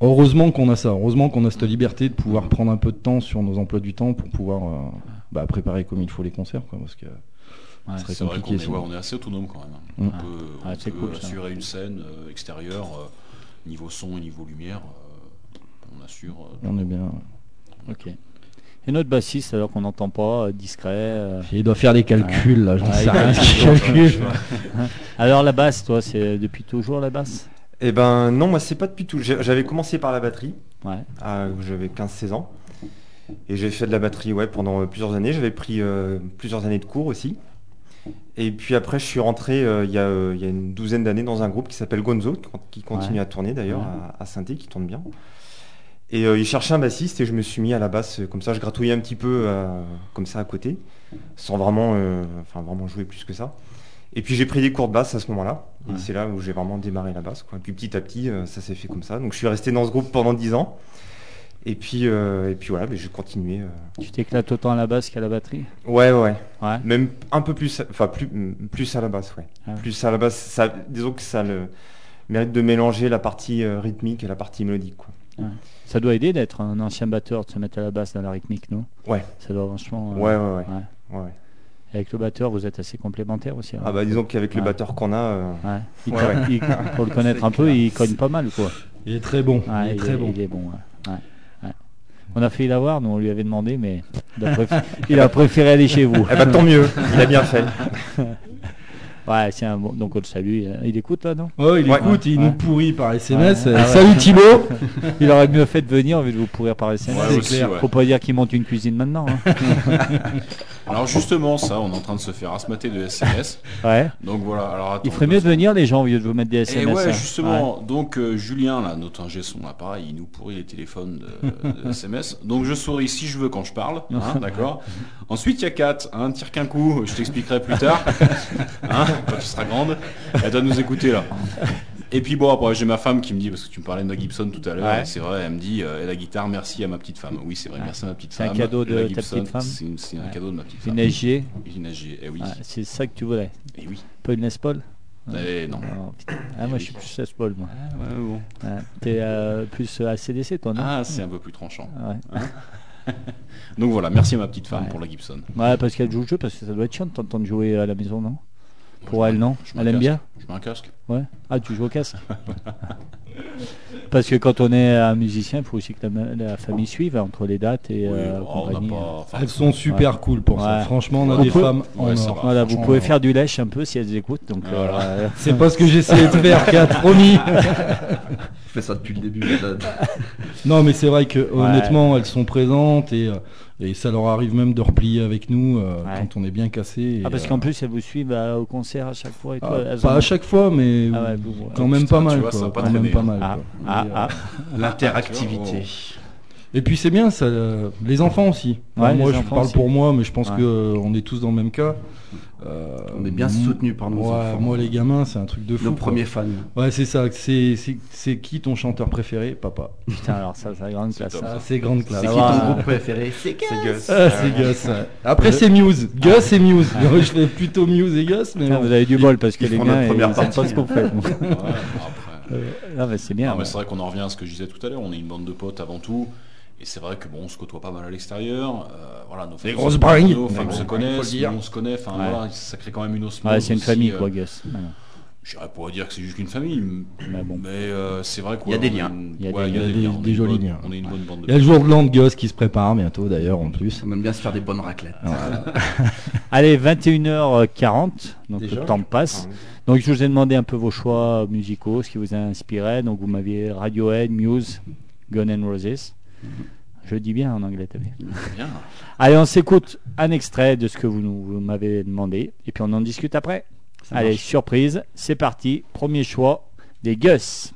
Heureusement qu'on a ça, heureusement qu'on a cette liberté de pouvoir prendre un peu de temps sur nos emplois du temps pour pouvoir euh, bah, préparer comme il faut les concerts. Quoi, parce que Ouais. C'est vrai qu'on est, ouais, on est assez autonome quand même. hein. On peut, on Ah, c'est peut cool, ça. assurer une scène euh, extérieure, euh, niveau son et niveau lumière. euh, on assure. euh, On est bien. Ok. Et notre bassiste, alors qu'on n'entend pas, discret. euh, Il doit faire des calculs, là, j'en sais rien. Alors la basse, toi, c'est depuis toujours la basse? Eh ben non, moi c'est pas depuis tout. J'avais commencé par la batterie, Ouais. j'avais 15-16 ans. Et j'ai fait de la batterie ouais, pendant euh, plusieurs années. J'avais pris euh, plusieurs années de cours aussi. Et puis après, je suis rentré euh, il y, a, il y a une douzaine d'années dans un groupe qui s'appelle Gonzo, qui continue Ouais. à tourner d'ailleurs Ouais. à, à saint qui tourne bien. Et il cherchait un bassiste et je me suis mis à la basse, comme ça je gratouillais un petit peu comme ça à côté, sans vraiment, enfin, vraiment jouer plus que ça. Et puis j'ai pris des cours de basse à ce moment-là, Ouais. et c'est là où j'ai vraiment démarré la basse. Quoi. Et puis petit à petit, euh, ça s'est fait comme ça. Donc je suis resté dans ce groupe pendant 10 ans. Et puis, euh, et puis voilà, mais j'ai continué. euh. Tu t'éclates autant à la basse qu'à la batterie? Ouais, ouais. Ouais. Même un peu plus, enfin plus, plus à la basse, ouais. Ah ouais. Plus à la basse, ça, disons que ça le mérite de mélanger la partie euh, rythmique et la partie mélodique, quoi. Ça doit aider d'être un ancien batteur, de se mettre à la basse dans la rythmique, non? Ouais. Ça doit franchement. Ouais, ouais, ouais. ouais. Avec le batteur, vous êtes assez complémentaires aussi. alors. Ah bah disons qu'avec le batteur qu'on a, euh, Ouais. Il Ouais, co- ouais. il- pour le connaître un peu, il cogne pas mal, quoi. Il est très bon. Ouais, il est très bon. il est bon. ouais. Ouais. Ouais. On a failli l'avoir, nous on lui avait demandé, mais il a, préf- il a préféré aller chez vous. eh bah tant mieux, il a bien fait. Ouais, c'est un bon. Donc on le salue. euh, Il écoute là, non? Oh, il Ouais. écoute, il Ouais. nous pourrit par SMS. Ouais. Euh, Ah ouais. Salut Thibaut Il aurait mieux fait de venir au lieu de vous pourrir par SMS. Ouais, c'est clair. ouais. Faut pas dire qu'il monte une cuisine maintenant. hein. Alors justement, ça, on est en train de se faire asmater de SMS. Ouais. Donc voilà. Alors attends, Il ferait mieux de venir les gens au lieu de vous mettre des Et SMS. ouais, hein. justement. Donc euh, Julien, là, notre ingé son, là, pareil, il nous pourrit les téléphones de, de SMS. Donc je souris si je veux quand je parle, hein, d'accord. Ensuite, il y a Kat, hein, tire qu'un coup. Je t'expliquerai plus tard. Hein, quand tu seras grande, elle doit nous écouter là. Et puis bon, après j'ai ma femme qui me dit, parce que tu me parlais de la Gibson tout à l'heure, Ouais. c'est vrai, elle me dit, euh, et la guitare, merci à ma petite femme. Oui, c'est vrai, Ouais. merci à ma petite C'est un femme. cadeau de ta petite femme C'est une- un Ouais. cadeau de ma petite Une femme. SG. Une SG, eh oui. Ouais, c'est ça que tu voulais. Eh oui. Pas une Les Paul Eh non. Oh, putain. Ah, moi je suis plus Les Paul, moi. Ouais, bon. Ouais. T'es euh, plus ACDC, toi, non Ah, c'est un peu plus tranchant. Ouais. Donc voilà, merci à ma petite femme pour la Gibson. Ouais, parce qu'elle joue le jeu, parce que ça doit être chiant de t'entendre jouer à la maison, non Pour elle, non je Elle aime casque. bien Je mets un casque. Ouais. Ah, tu joues au casque Parce que quand on est un musicien, il faut aussi que la, la famille suive entre les dates et Oui, euh, oh, compagnie. pas. enfin, Elles sont super cool pour ça. Ouais. Franchement, on a On des peut- femmes en Ouais, ça or. va. Voilà, vous pouvez euh, faire du lèche un peu si elles écoutent. Donc, Voilà. euh, C'est pas ce que j'essayais de faire, Kat, promis. Je fais ça depuis le début. Non, mais c'est vrai que honnêtement, elles sont présentes et, euh, et ça leur arrive même de replier avec nous euh, Ouais. quand on est bien cassé. Ah, parce euh, qu'en plus, elles vous suivent euh, au concert à chaque fois et ah, pas à chaque fois, mais Ah ouais, vous- ouais. quand même Putain, pas mal. vois, quoi, a pas quand même pas hein. mal. Ah, ah, euh, ah. L'interactivité. Et puis c'est bien, ça, euh, les enfants aussi. Ouais, moi, les je enfants parle aussi. pour moi, mais je pense Ouais. que euh, on est tous dans le même cas. Euh, On est bien soutenus par nos ouais, enfants. Moi, les gamins, c'est un truc de fou. Nos quoi. premiers fans. Ouais, c'est ça. C'est qui ton chanteur préféré, papa? Putain, alors ça, c'est la grande classe. Ah, c'est grande classe. C'est qui ton groupe préféré? C'est C'est Gus. Ah, c'est Gus. Après, c'est Muse. Gus et Muse. Je fais plutôt Muse et Gus, mais Putain, bon. vous avez du bol parce que ils les gars, ils première savent pas ce qu'on fait. Euh, Non, mais c'est bien. Non, mais ouais. c'est vrai qu'on en revient à ce que je disais tout à l'heure. On est une bande de potes avant tout. Et c'est vrai que bon, on se côtoie pas mal à l'extérieur. Euh, voilà, nos femmes, grosses se- bringues. Nos femmes se connaissent, on se connaît. Enfin Ouais. voilà, ça crée quand même une osmose. Ouais, c'est une aussi, famille, euh, quoi, Gus. Ouais. J'irais pas dire que c'est juste une famille, Mais bon. mais euh, c'est vrai qu'on Il y a des liens. Il y a ouais, des- il y a il y a des liens. des- jolis bonne- liens. On est une bonne bande Il y a de le jour de l'an de qui se prépare bientôt, d'ailleurs, en plus. On aime bien se faire des bonnes raclettes. Allez, 21h40, donc Déjà le temps passe. Donc je vous ai demandé un peu vos choix musicaux, ce qui vous a inspiré. Donc vous m'aviez Radiohead, Muse, Gun N' Roses. Je dis bien en anglais, t'as vu. Bien. Allez, on s'écoute un extrait de ce que vous, nous- vous m'avez demandé, et puis on en discute après. Ça Allez, marche. surprise, c'est parti. Premier choix des Gus.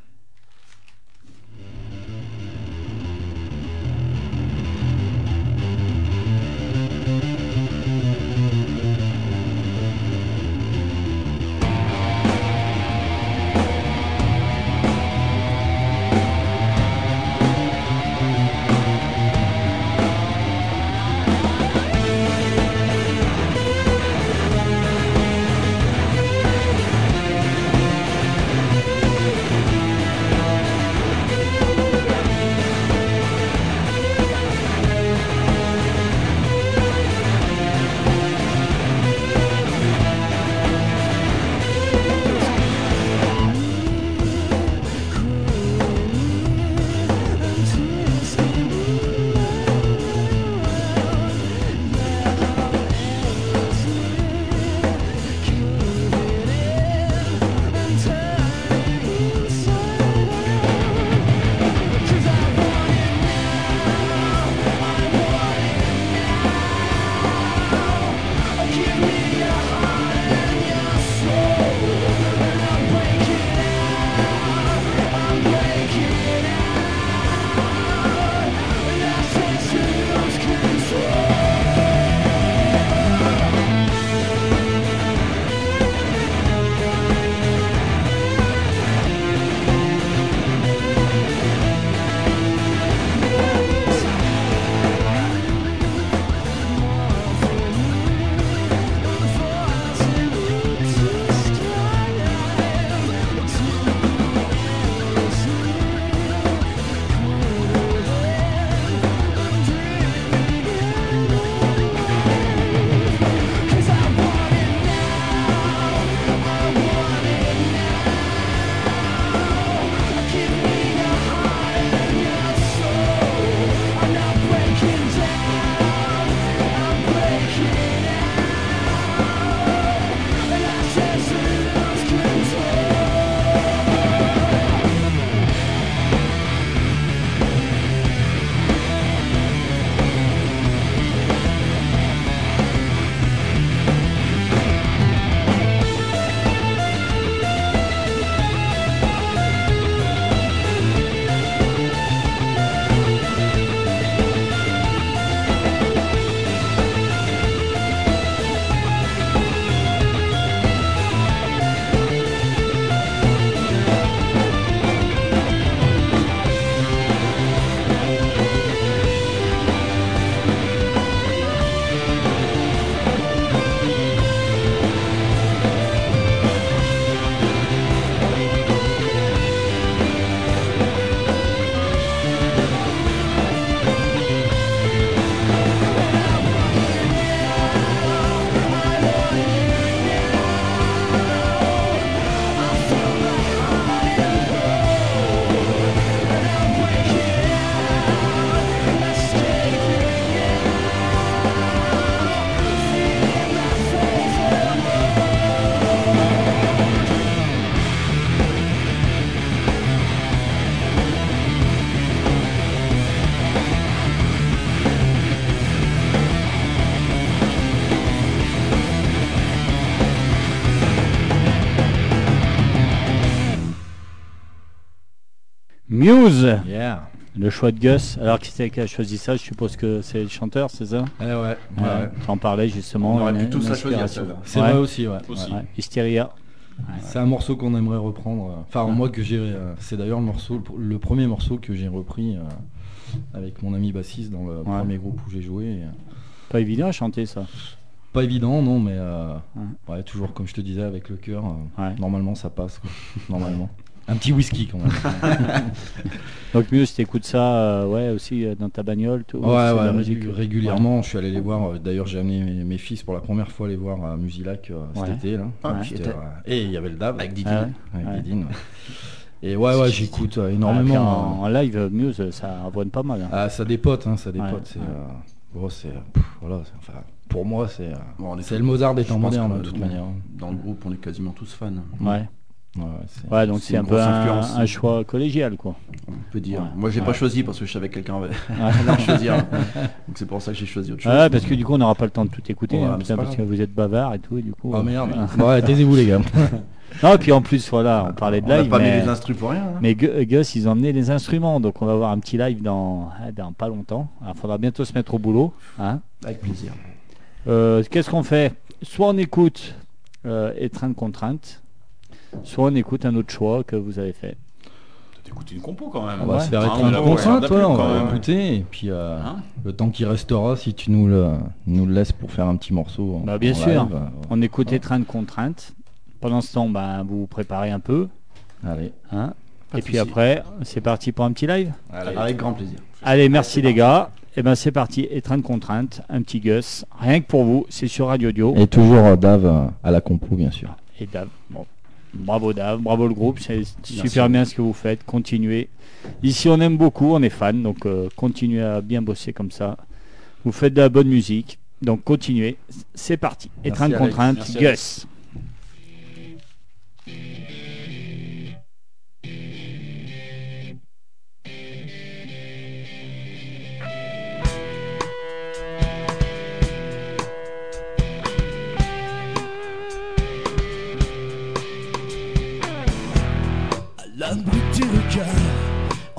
Yeah. le choix de Gus. Alors qui c'est qui a choisi ça? Je suppose que c'est le chanteur, c'est ça? Eh ouais, ouais, Ouais, ouais. Tu en parlais justement. On aurait pu tous la choisir, celle-là. C'est Ouais. vrai aussi, ouais. Aussi. ouais. Ouais, Hysteria. C'est un morceau qu'on aimerait reprendre. euh, Enfin, moi que j'ai. euh, C'est d'ailleurs le morceau, le premier morceau que j'ai repris euh, avec mon ami bassiste dans le premier groupe où j'ai joué. euh, Pas évident à chanter ça. Pas évident, non, mais euh, ouais, toujours comme je te disais avec le cœur. euh, Ouais. Normalement, ça passe. quoi. Normalement. Un petit whisky quand même. Donc Muse, t'écoutes ça euh, ouais, aussi euh, dans ta bagnole tout, Ouais, ouais, la régu- musique, euh, régulièrement, je suis allé les voir. euh, D'ailleurs, j'ai amené mes, mes fils pour la première fois les voir à Musilac euh, cet été. Là. Ah, c'était, euh, Et il y avait le DAB. Avec Didi. Ah ouais. Avec Ouais. Didine, ouais. Et ouais, ouais, j'écoute euh, Ah, puis énormément. en, en live, euh, Muse, ça avoine pas mal. hein. Ah, ça dépote, hein, ça dépote. Ouais, c'est, ouais. euh, bon, c'est, pff, voilà, c'est- enfin, pour moi, c'est, euh, Bon, on est c'est le Mozart des je temps pense modernes de toute dans- manière. Dans le groupe, on est quasiment tous fans. Ouais. Ouais, donc C'est un peu un, choix collégial, quoi. On peut dire. Ouais. Moi, j'ai Ouais. pas choisi parce que je savais que quelqu'un allait choisir. Donc c'est pour ça que j'ai choisi autre chose. Ouais, parce que du coup, on n'aura pas le temps de tout écouter, Ouais, hein, putain, pas parce que vous êtes bavard et tout, et du coup. Oh euh, merde. ouais, taisez-vous les gars. Non, et puis en plus, voilà, on parlait de on live, pas mis mais, les instruments pour rien. hein. mais Gu- Gus, ils ont emmené les instruments, donc on va avoir un petit live dans, ah, dans pas longtemps. Il faudra bientôt se mettre au boulot. Hein. Avec plaisir. Euh, Qu'est-ce qu'on fait? Soit on écoute euh, Étreinte contrainte, soit on écoute un autre choix que vous avez fait. T'écoutes une compo quand même. On va Ouais. se faire Ah, être un contraint, voix, toi, on quand va même. écouter, et puis euh, Hein le temps qui restera, si tu nous le, nous le laisses pour faire un petit morceau. en- Bah, bien en sûr. live, euh, On écoute Ouais. Étreinte contrainte. Pendant ce temps, ben, vous vous préparez un peu. Allez. Hein. Pas Et de puis après, c'est parti pour un petit live. Avec grand plaisir. Allez, merci les gars. Et ben c'est parti, étreinte contrainte, un petit Gus, rien que pour vous, c'est sur Radio Dio. Et toujours euh, Dave à la compo, bien sûr. Et Dave, bon. Bravo Dave, bravo le groupe, c'est super bien ce que vous faites, continuez. Ici on aime beaucoup, on est fans, donc euh, continuez à bien bosser comme ça. Vous faites de la bonne musique, donc continuez. C'est parti, étreinte contrainte, Gus.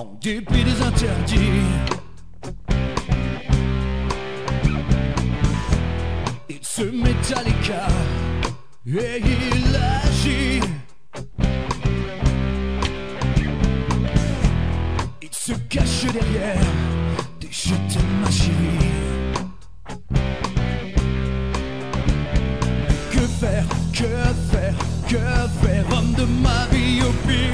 En dépit des interdits. Il se met à l'écart et il agit. Il se cache derrière des je t'aime ma chérie. Que faire, que faire, que faire, homme de ma vie au pire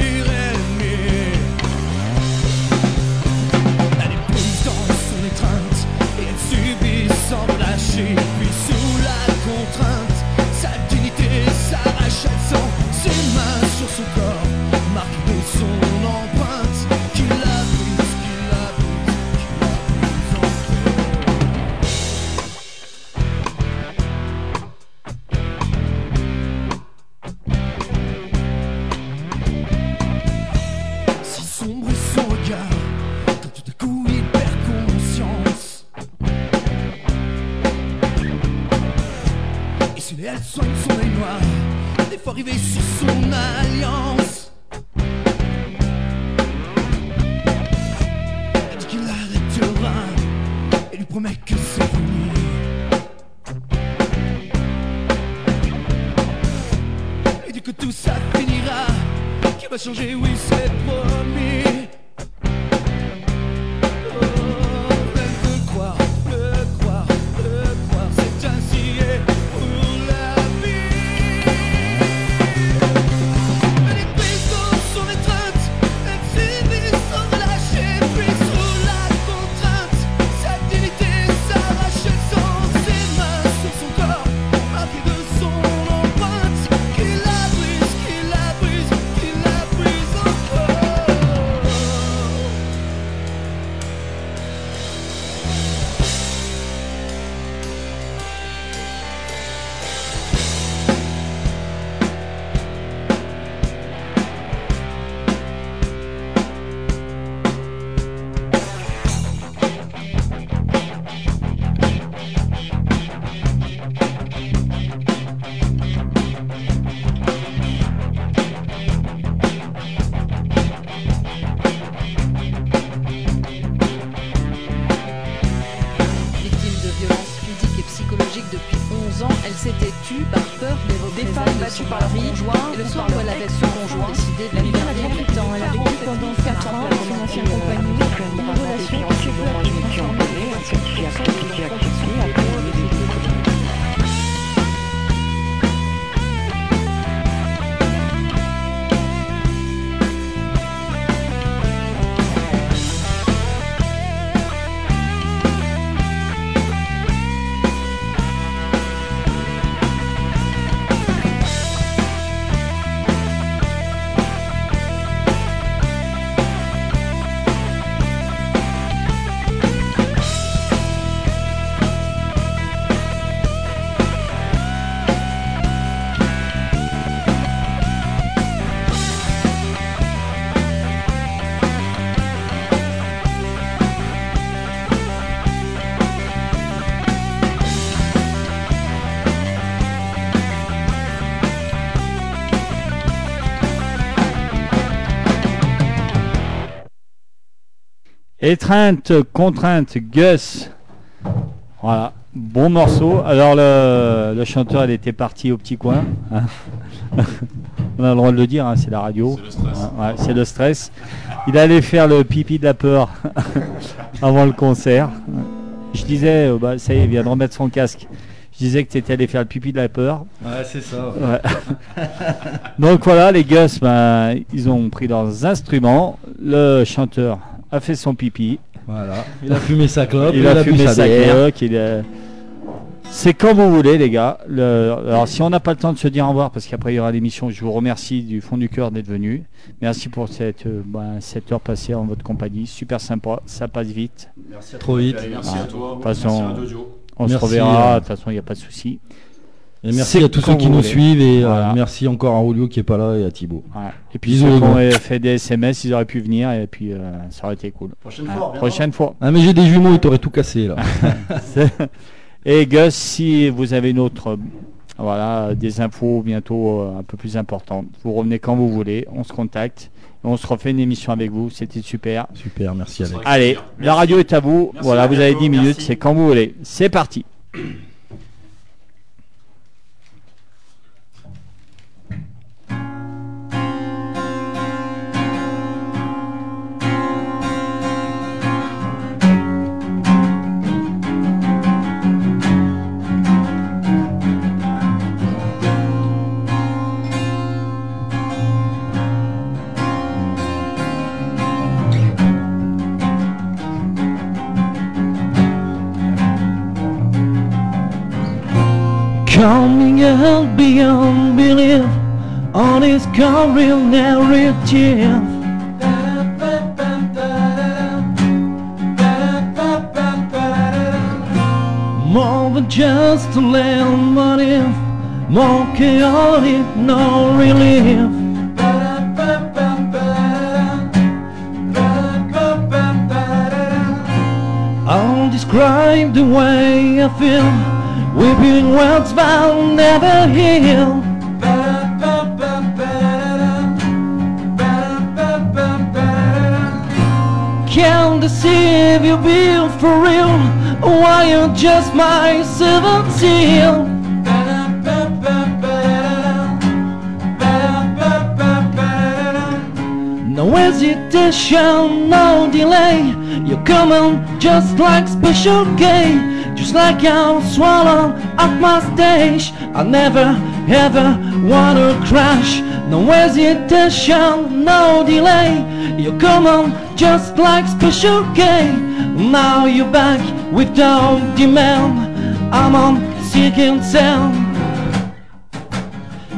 relâcher. Puis sous la contrainte, sa dignité s'arrache, elle sent ses mains sur son corps, marquées de son changer, oui Étreinte, contrainte, Gus. Voilà, bon morceau. Alors le, le chanteur, il était parti au petit coin. hein. On a le droit de le dire, hein, c'est la radio. C'est le stress. Ouais, ouais, c'est le stress. Il allait faire le pipi de la peur avant le concert. Je disais, euh, bah, ça y est, il vient de remettre son casque. Je disais que tu étais allé faire le pipi de la peur. Ouais, c'est ça. Ouais. Donc voilà, les Gus, ben, ils ont pris leurs instruments. Le chanteur a fait son pipi. Voilà. Il a fumé sa clope, il a fumé sa il a- C'est comme vous voulez, les gars. Le- Alors, si on n'a pas le temps de se dire au revoir, parce qu'après il y aura l'émission, je vous remercie du fond du cœur d'être venu. Merci pour cette, euh, ben, cette heure passée en votre compagnie. Super sympa, ça passe vite. Merci à Trop toi. vite. Merci Ah, à toi. de toute façon, merci à. On se reverra, euh, de toute façon, il n'y a pas de souci. Et merci à tous ceux qui nous voulez. suivent et euh, merci encore à Rolio qui est pas là et à Thibaut. Ouais. Et puis, Bisous, ceux les qui ont gars. fait des SMS, ils auraient pu venir et puis euh, ça aurait été cool. Prochaine Ouais, fois. prochaine fois. Ah mais j'ai des jumeaux, ils t'auraient tout cassé là. Et Gus, si vous avez une autre, voilà, des infos bientôt euh, un peu plus importantes, vous revenez quand vous voulez, on se contacte, on se refait une émission avec vous, c'était super. Super, merci Alex. Allez, la radio est à vous, Merci, voilà, à vous avez bientôt, 10 minutes, c'est quand vous voulez. C'est parti. Coming out beyond belief on his real narrative. More than just a land money, more chaotic, no relief. I'll describe the way I feel. Weeping wells will never heal. Can't deceive you, be for real. Why you just my seventh seal? No hesitation, no delay. You're coming just like special K. Just like I'll swallow at my stage. I never ever wanna crash. No hesitation, no delay. You come on just like special K. Now you're back with demand. I'm on seeking sound.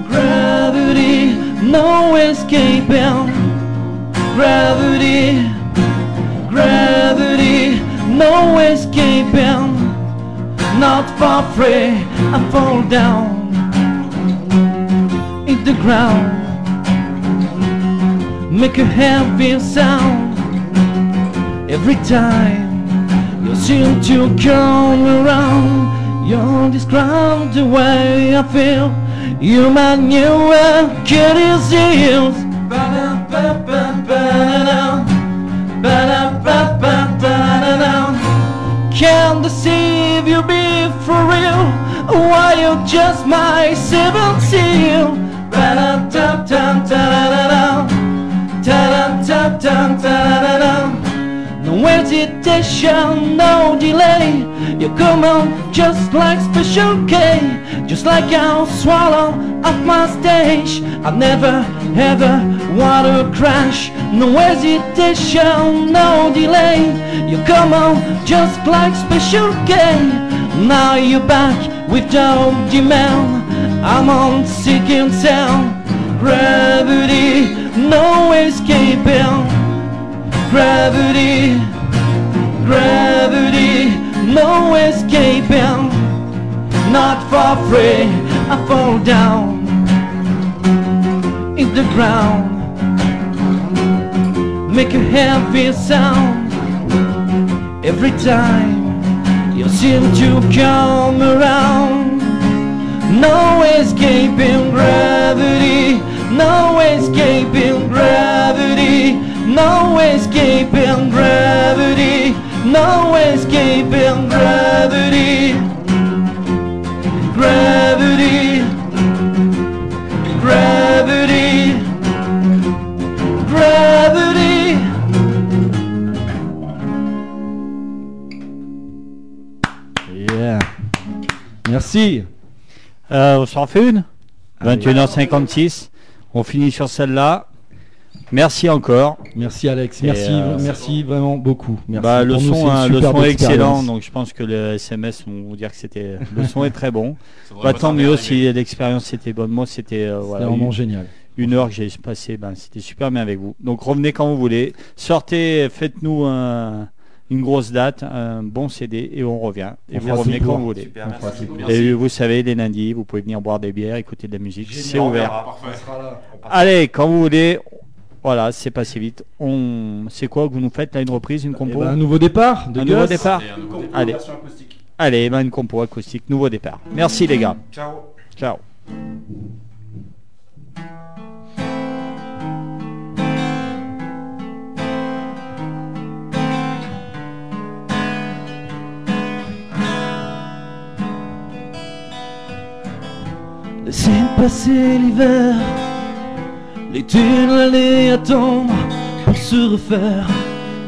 Gravity, no escaping. Gravity, gravity, no escaping. Not far free, I fall down in the ground. Make a heavy sound every time you seem to come around. You describe the way I feel. You my new Achilles heels. Ba-da-ba-ba-ba-da. Ba-da-ba-ba-ba-da. Can't deceive you, be for real. Why you just my seventh seal? Ba-da-dum-dum-da-da-da-dum. Ta-dum-dum-dum-da-da-da-dum. No hesitation, no delay. You come on just like special K, just like I'll swallow off my stage. I never ever want to crash. No hesitation, no delay. You come on just like special K. Now you're back with no demand. I'm on second sound. Gravity, no escaping. Gravity, gravity, no escaping. Not far free, I fall down in the ground. Make a heavy sound every time you seem to come around. No escaping gravity, no escaping gravity, no escaping gravity, no escaping gravity. Gravity, gravity, Merci. Euh, on s'en fait une 21h56. On finit sur celle-là. Merci encore. Merci Alex. Merci, euh, merci vraiment beaucoup. Merci. Bah, le nous, son, hein, le son est excellent, donc je pense que le SMS vont vous dire que c'était le son est très bon. Bah, tant mieux si l'expérience était bonne. Moi, c'était euh, voilà, vraiment une, génial. une heure que j'ai passé. Ben, c'était super bien avec vous. Donc revenez quand vous voulez. Sortez, faites-nous un- une grosse date, un bon CD et on revient. Et On vous revenez quand vous voulez. Super, merci. Merci. Et vous savez, les lundis, vous pouvez venir boire des bières, écouter de la musique. C'est On ouvert. Allez, quand vous voulez. Voilà, c'est passé vite. On, c'est quoi que vous nous faites là une reprise, une Eh compo ben, un nouveau départ de Un nouveau départ. Un nouveau. Allez, Version acoustique. allez, ben, une compo acoustique, nouveau départ. Merci les gars. Ciao. Ciao. Laissez passer l'hiver, l'été l'année attendre pour se refaire,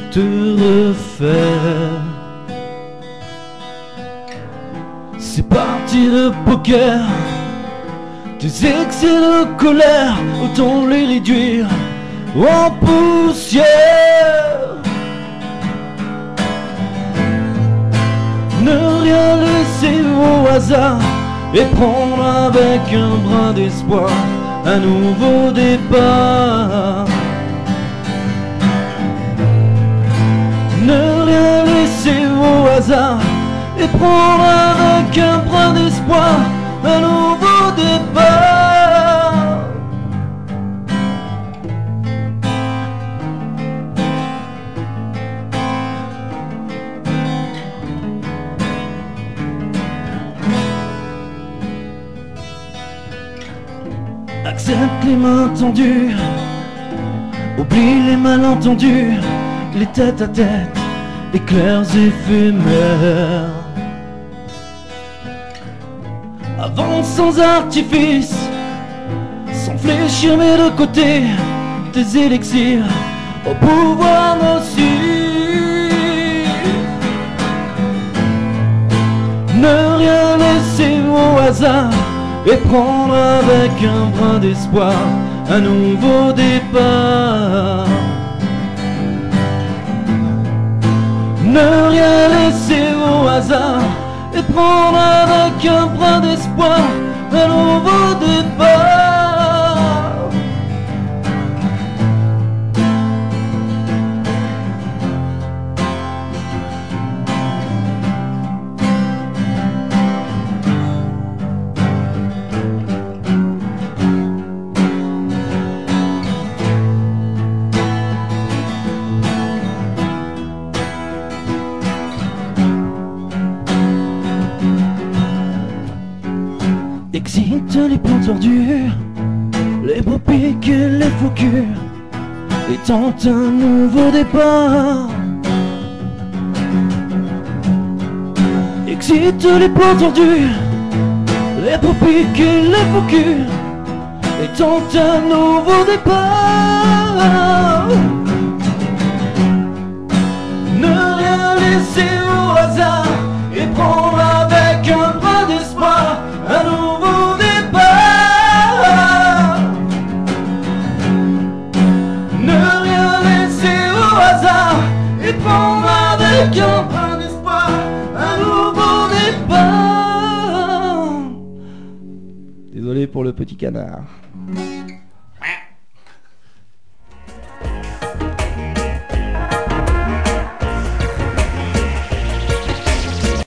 te refaire. C'est parti de poker, tes excès de colère, autant les réduire en poussière. Ne rien laisser au hasard et prendre avec un brin d'espoir un nouveau départ. Ne rien laisser au hasard et prendre avec un brin d'espoir un nouveau départ. Accepte les mains tendues, oublie les malentendus, les têtes à tête, les clairs éphémères. Avance sans artifice, sans fléchir mais de côté, tes élixirs au pouvoir nocif. Ne rien laisser au hasard et prendre avec un brin d'espoir un nouveau départ. Ne rien laisser au hasard et prendre avec un brin d'espoir un nouveau départ. les beaux pics et les faux et tente un nouveau départ. Excite les plans tordus, les beaux pics et les faux et tente un nouveau départ. Ne rien laisser au hasard et prendre un Désolé pour le petit canard.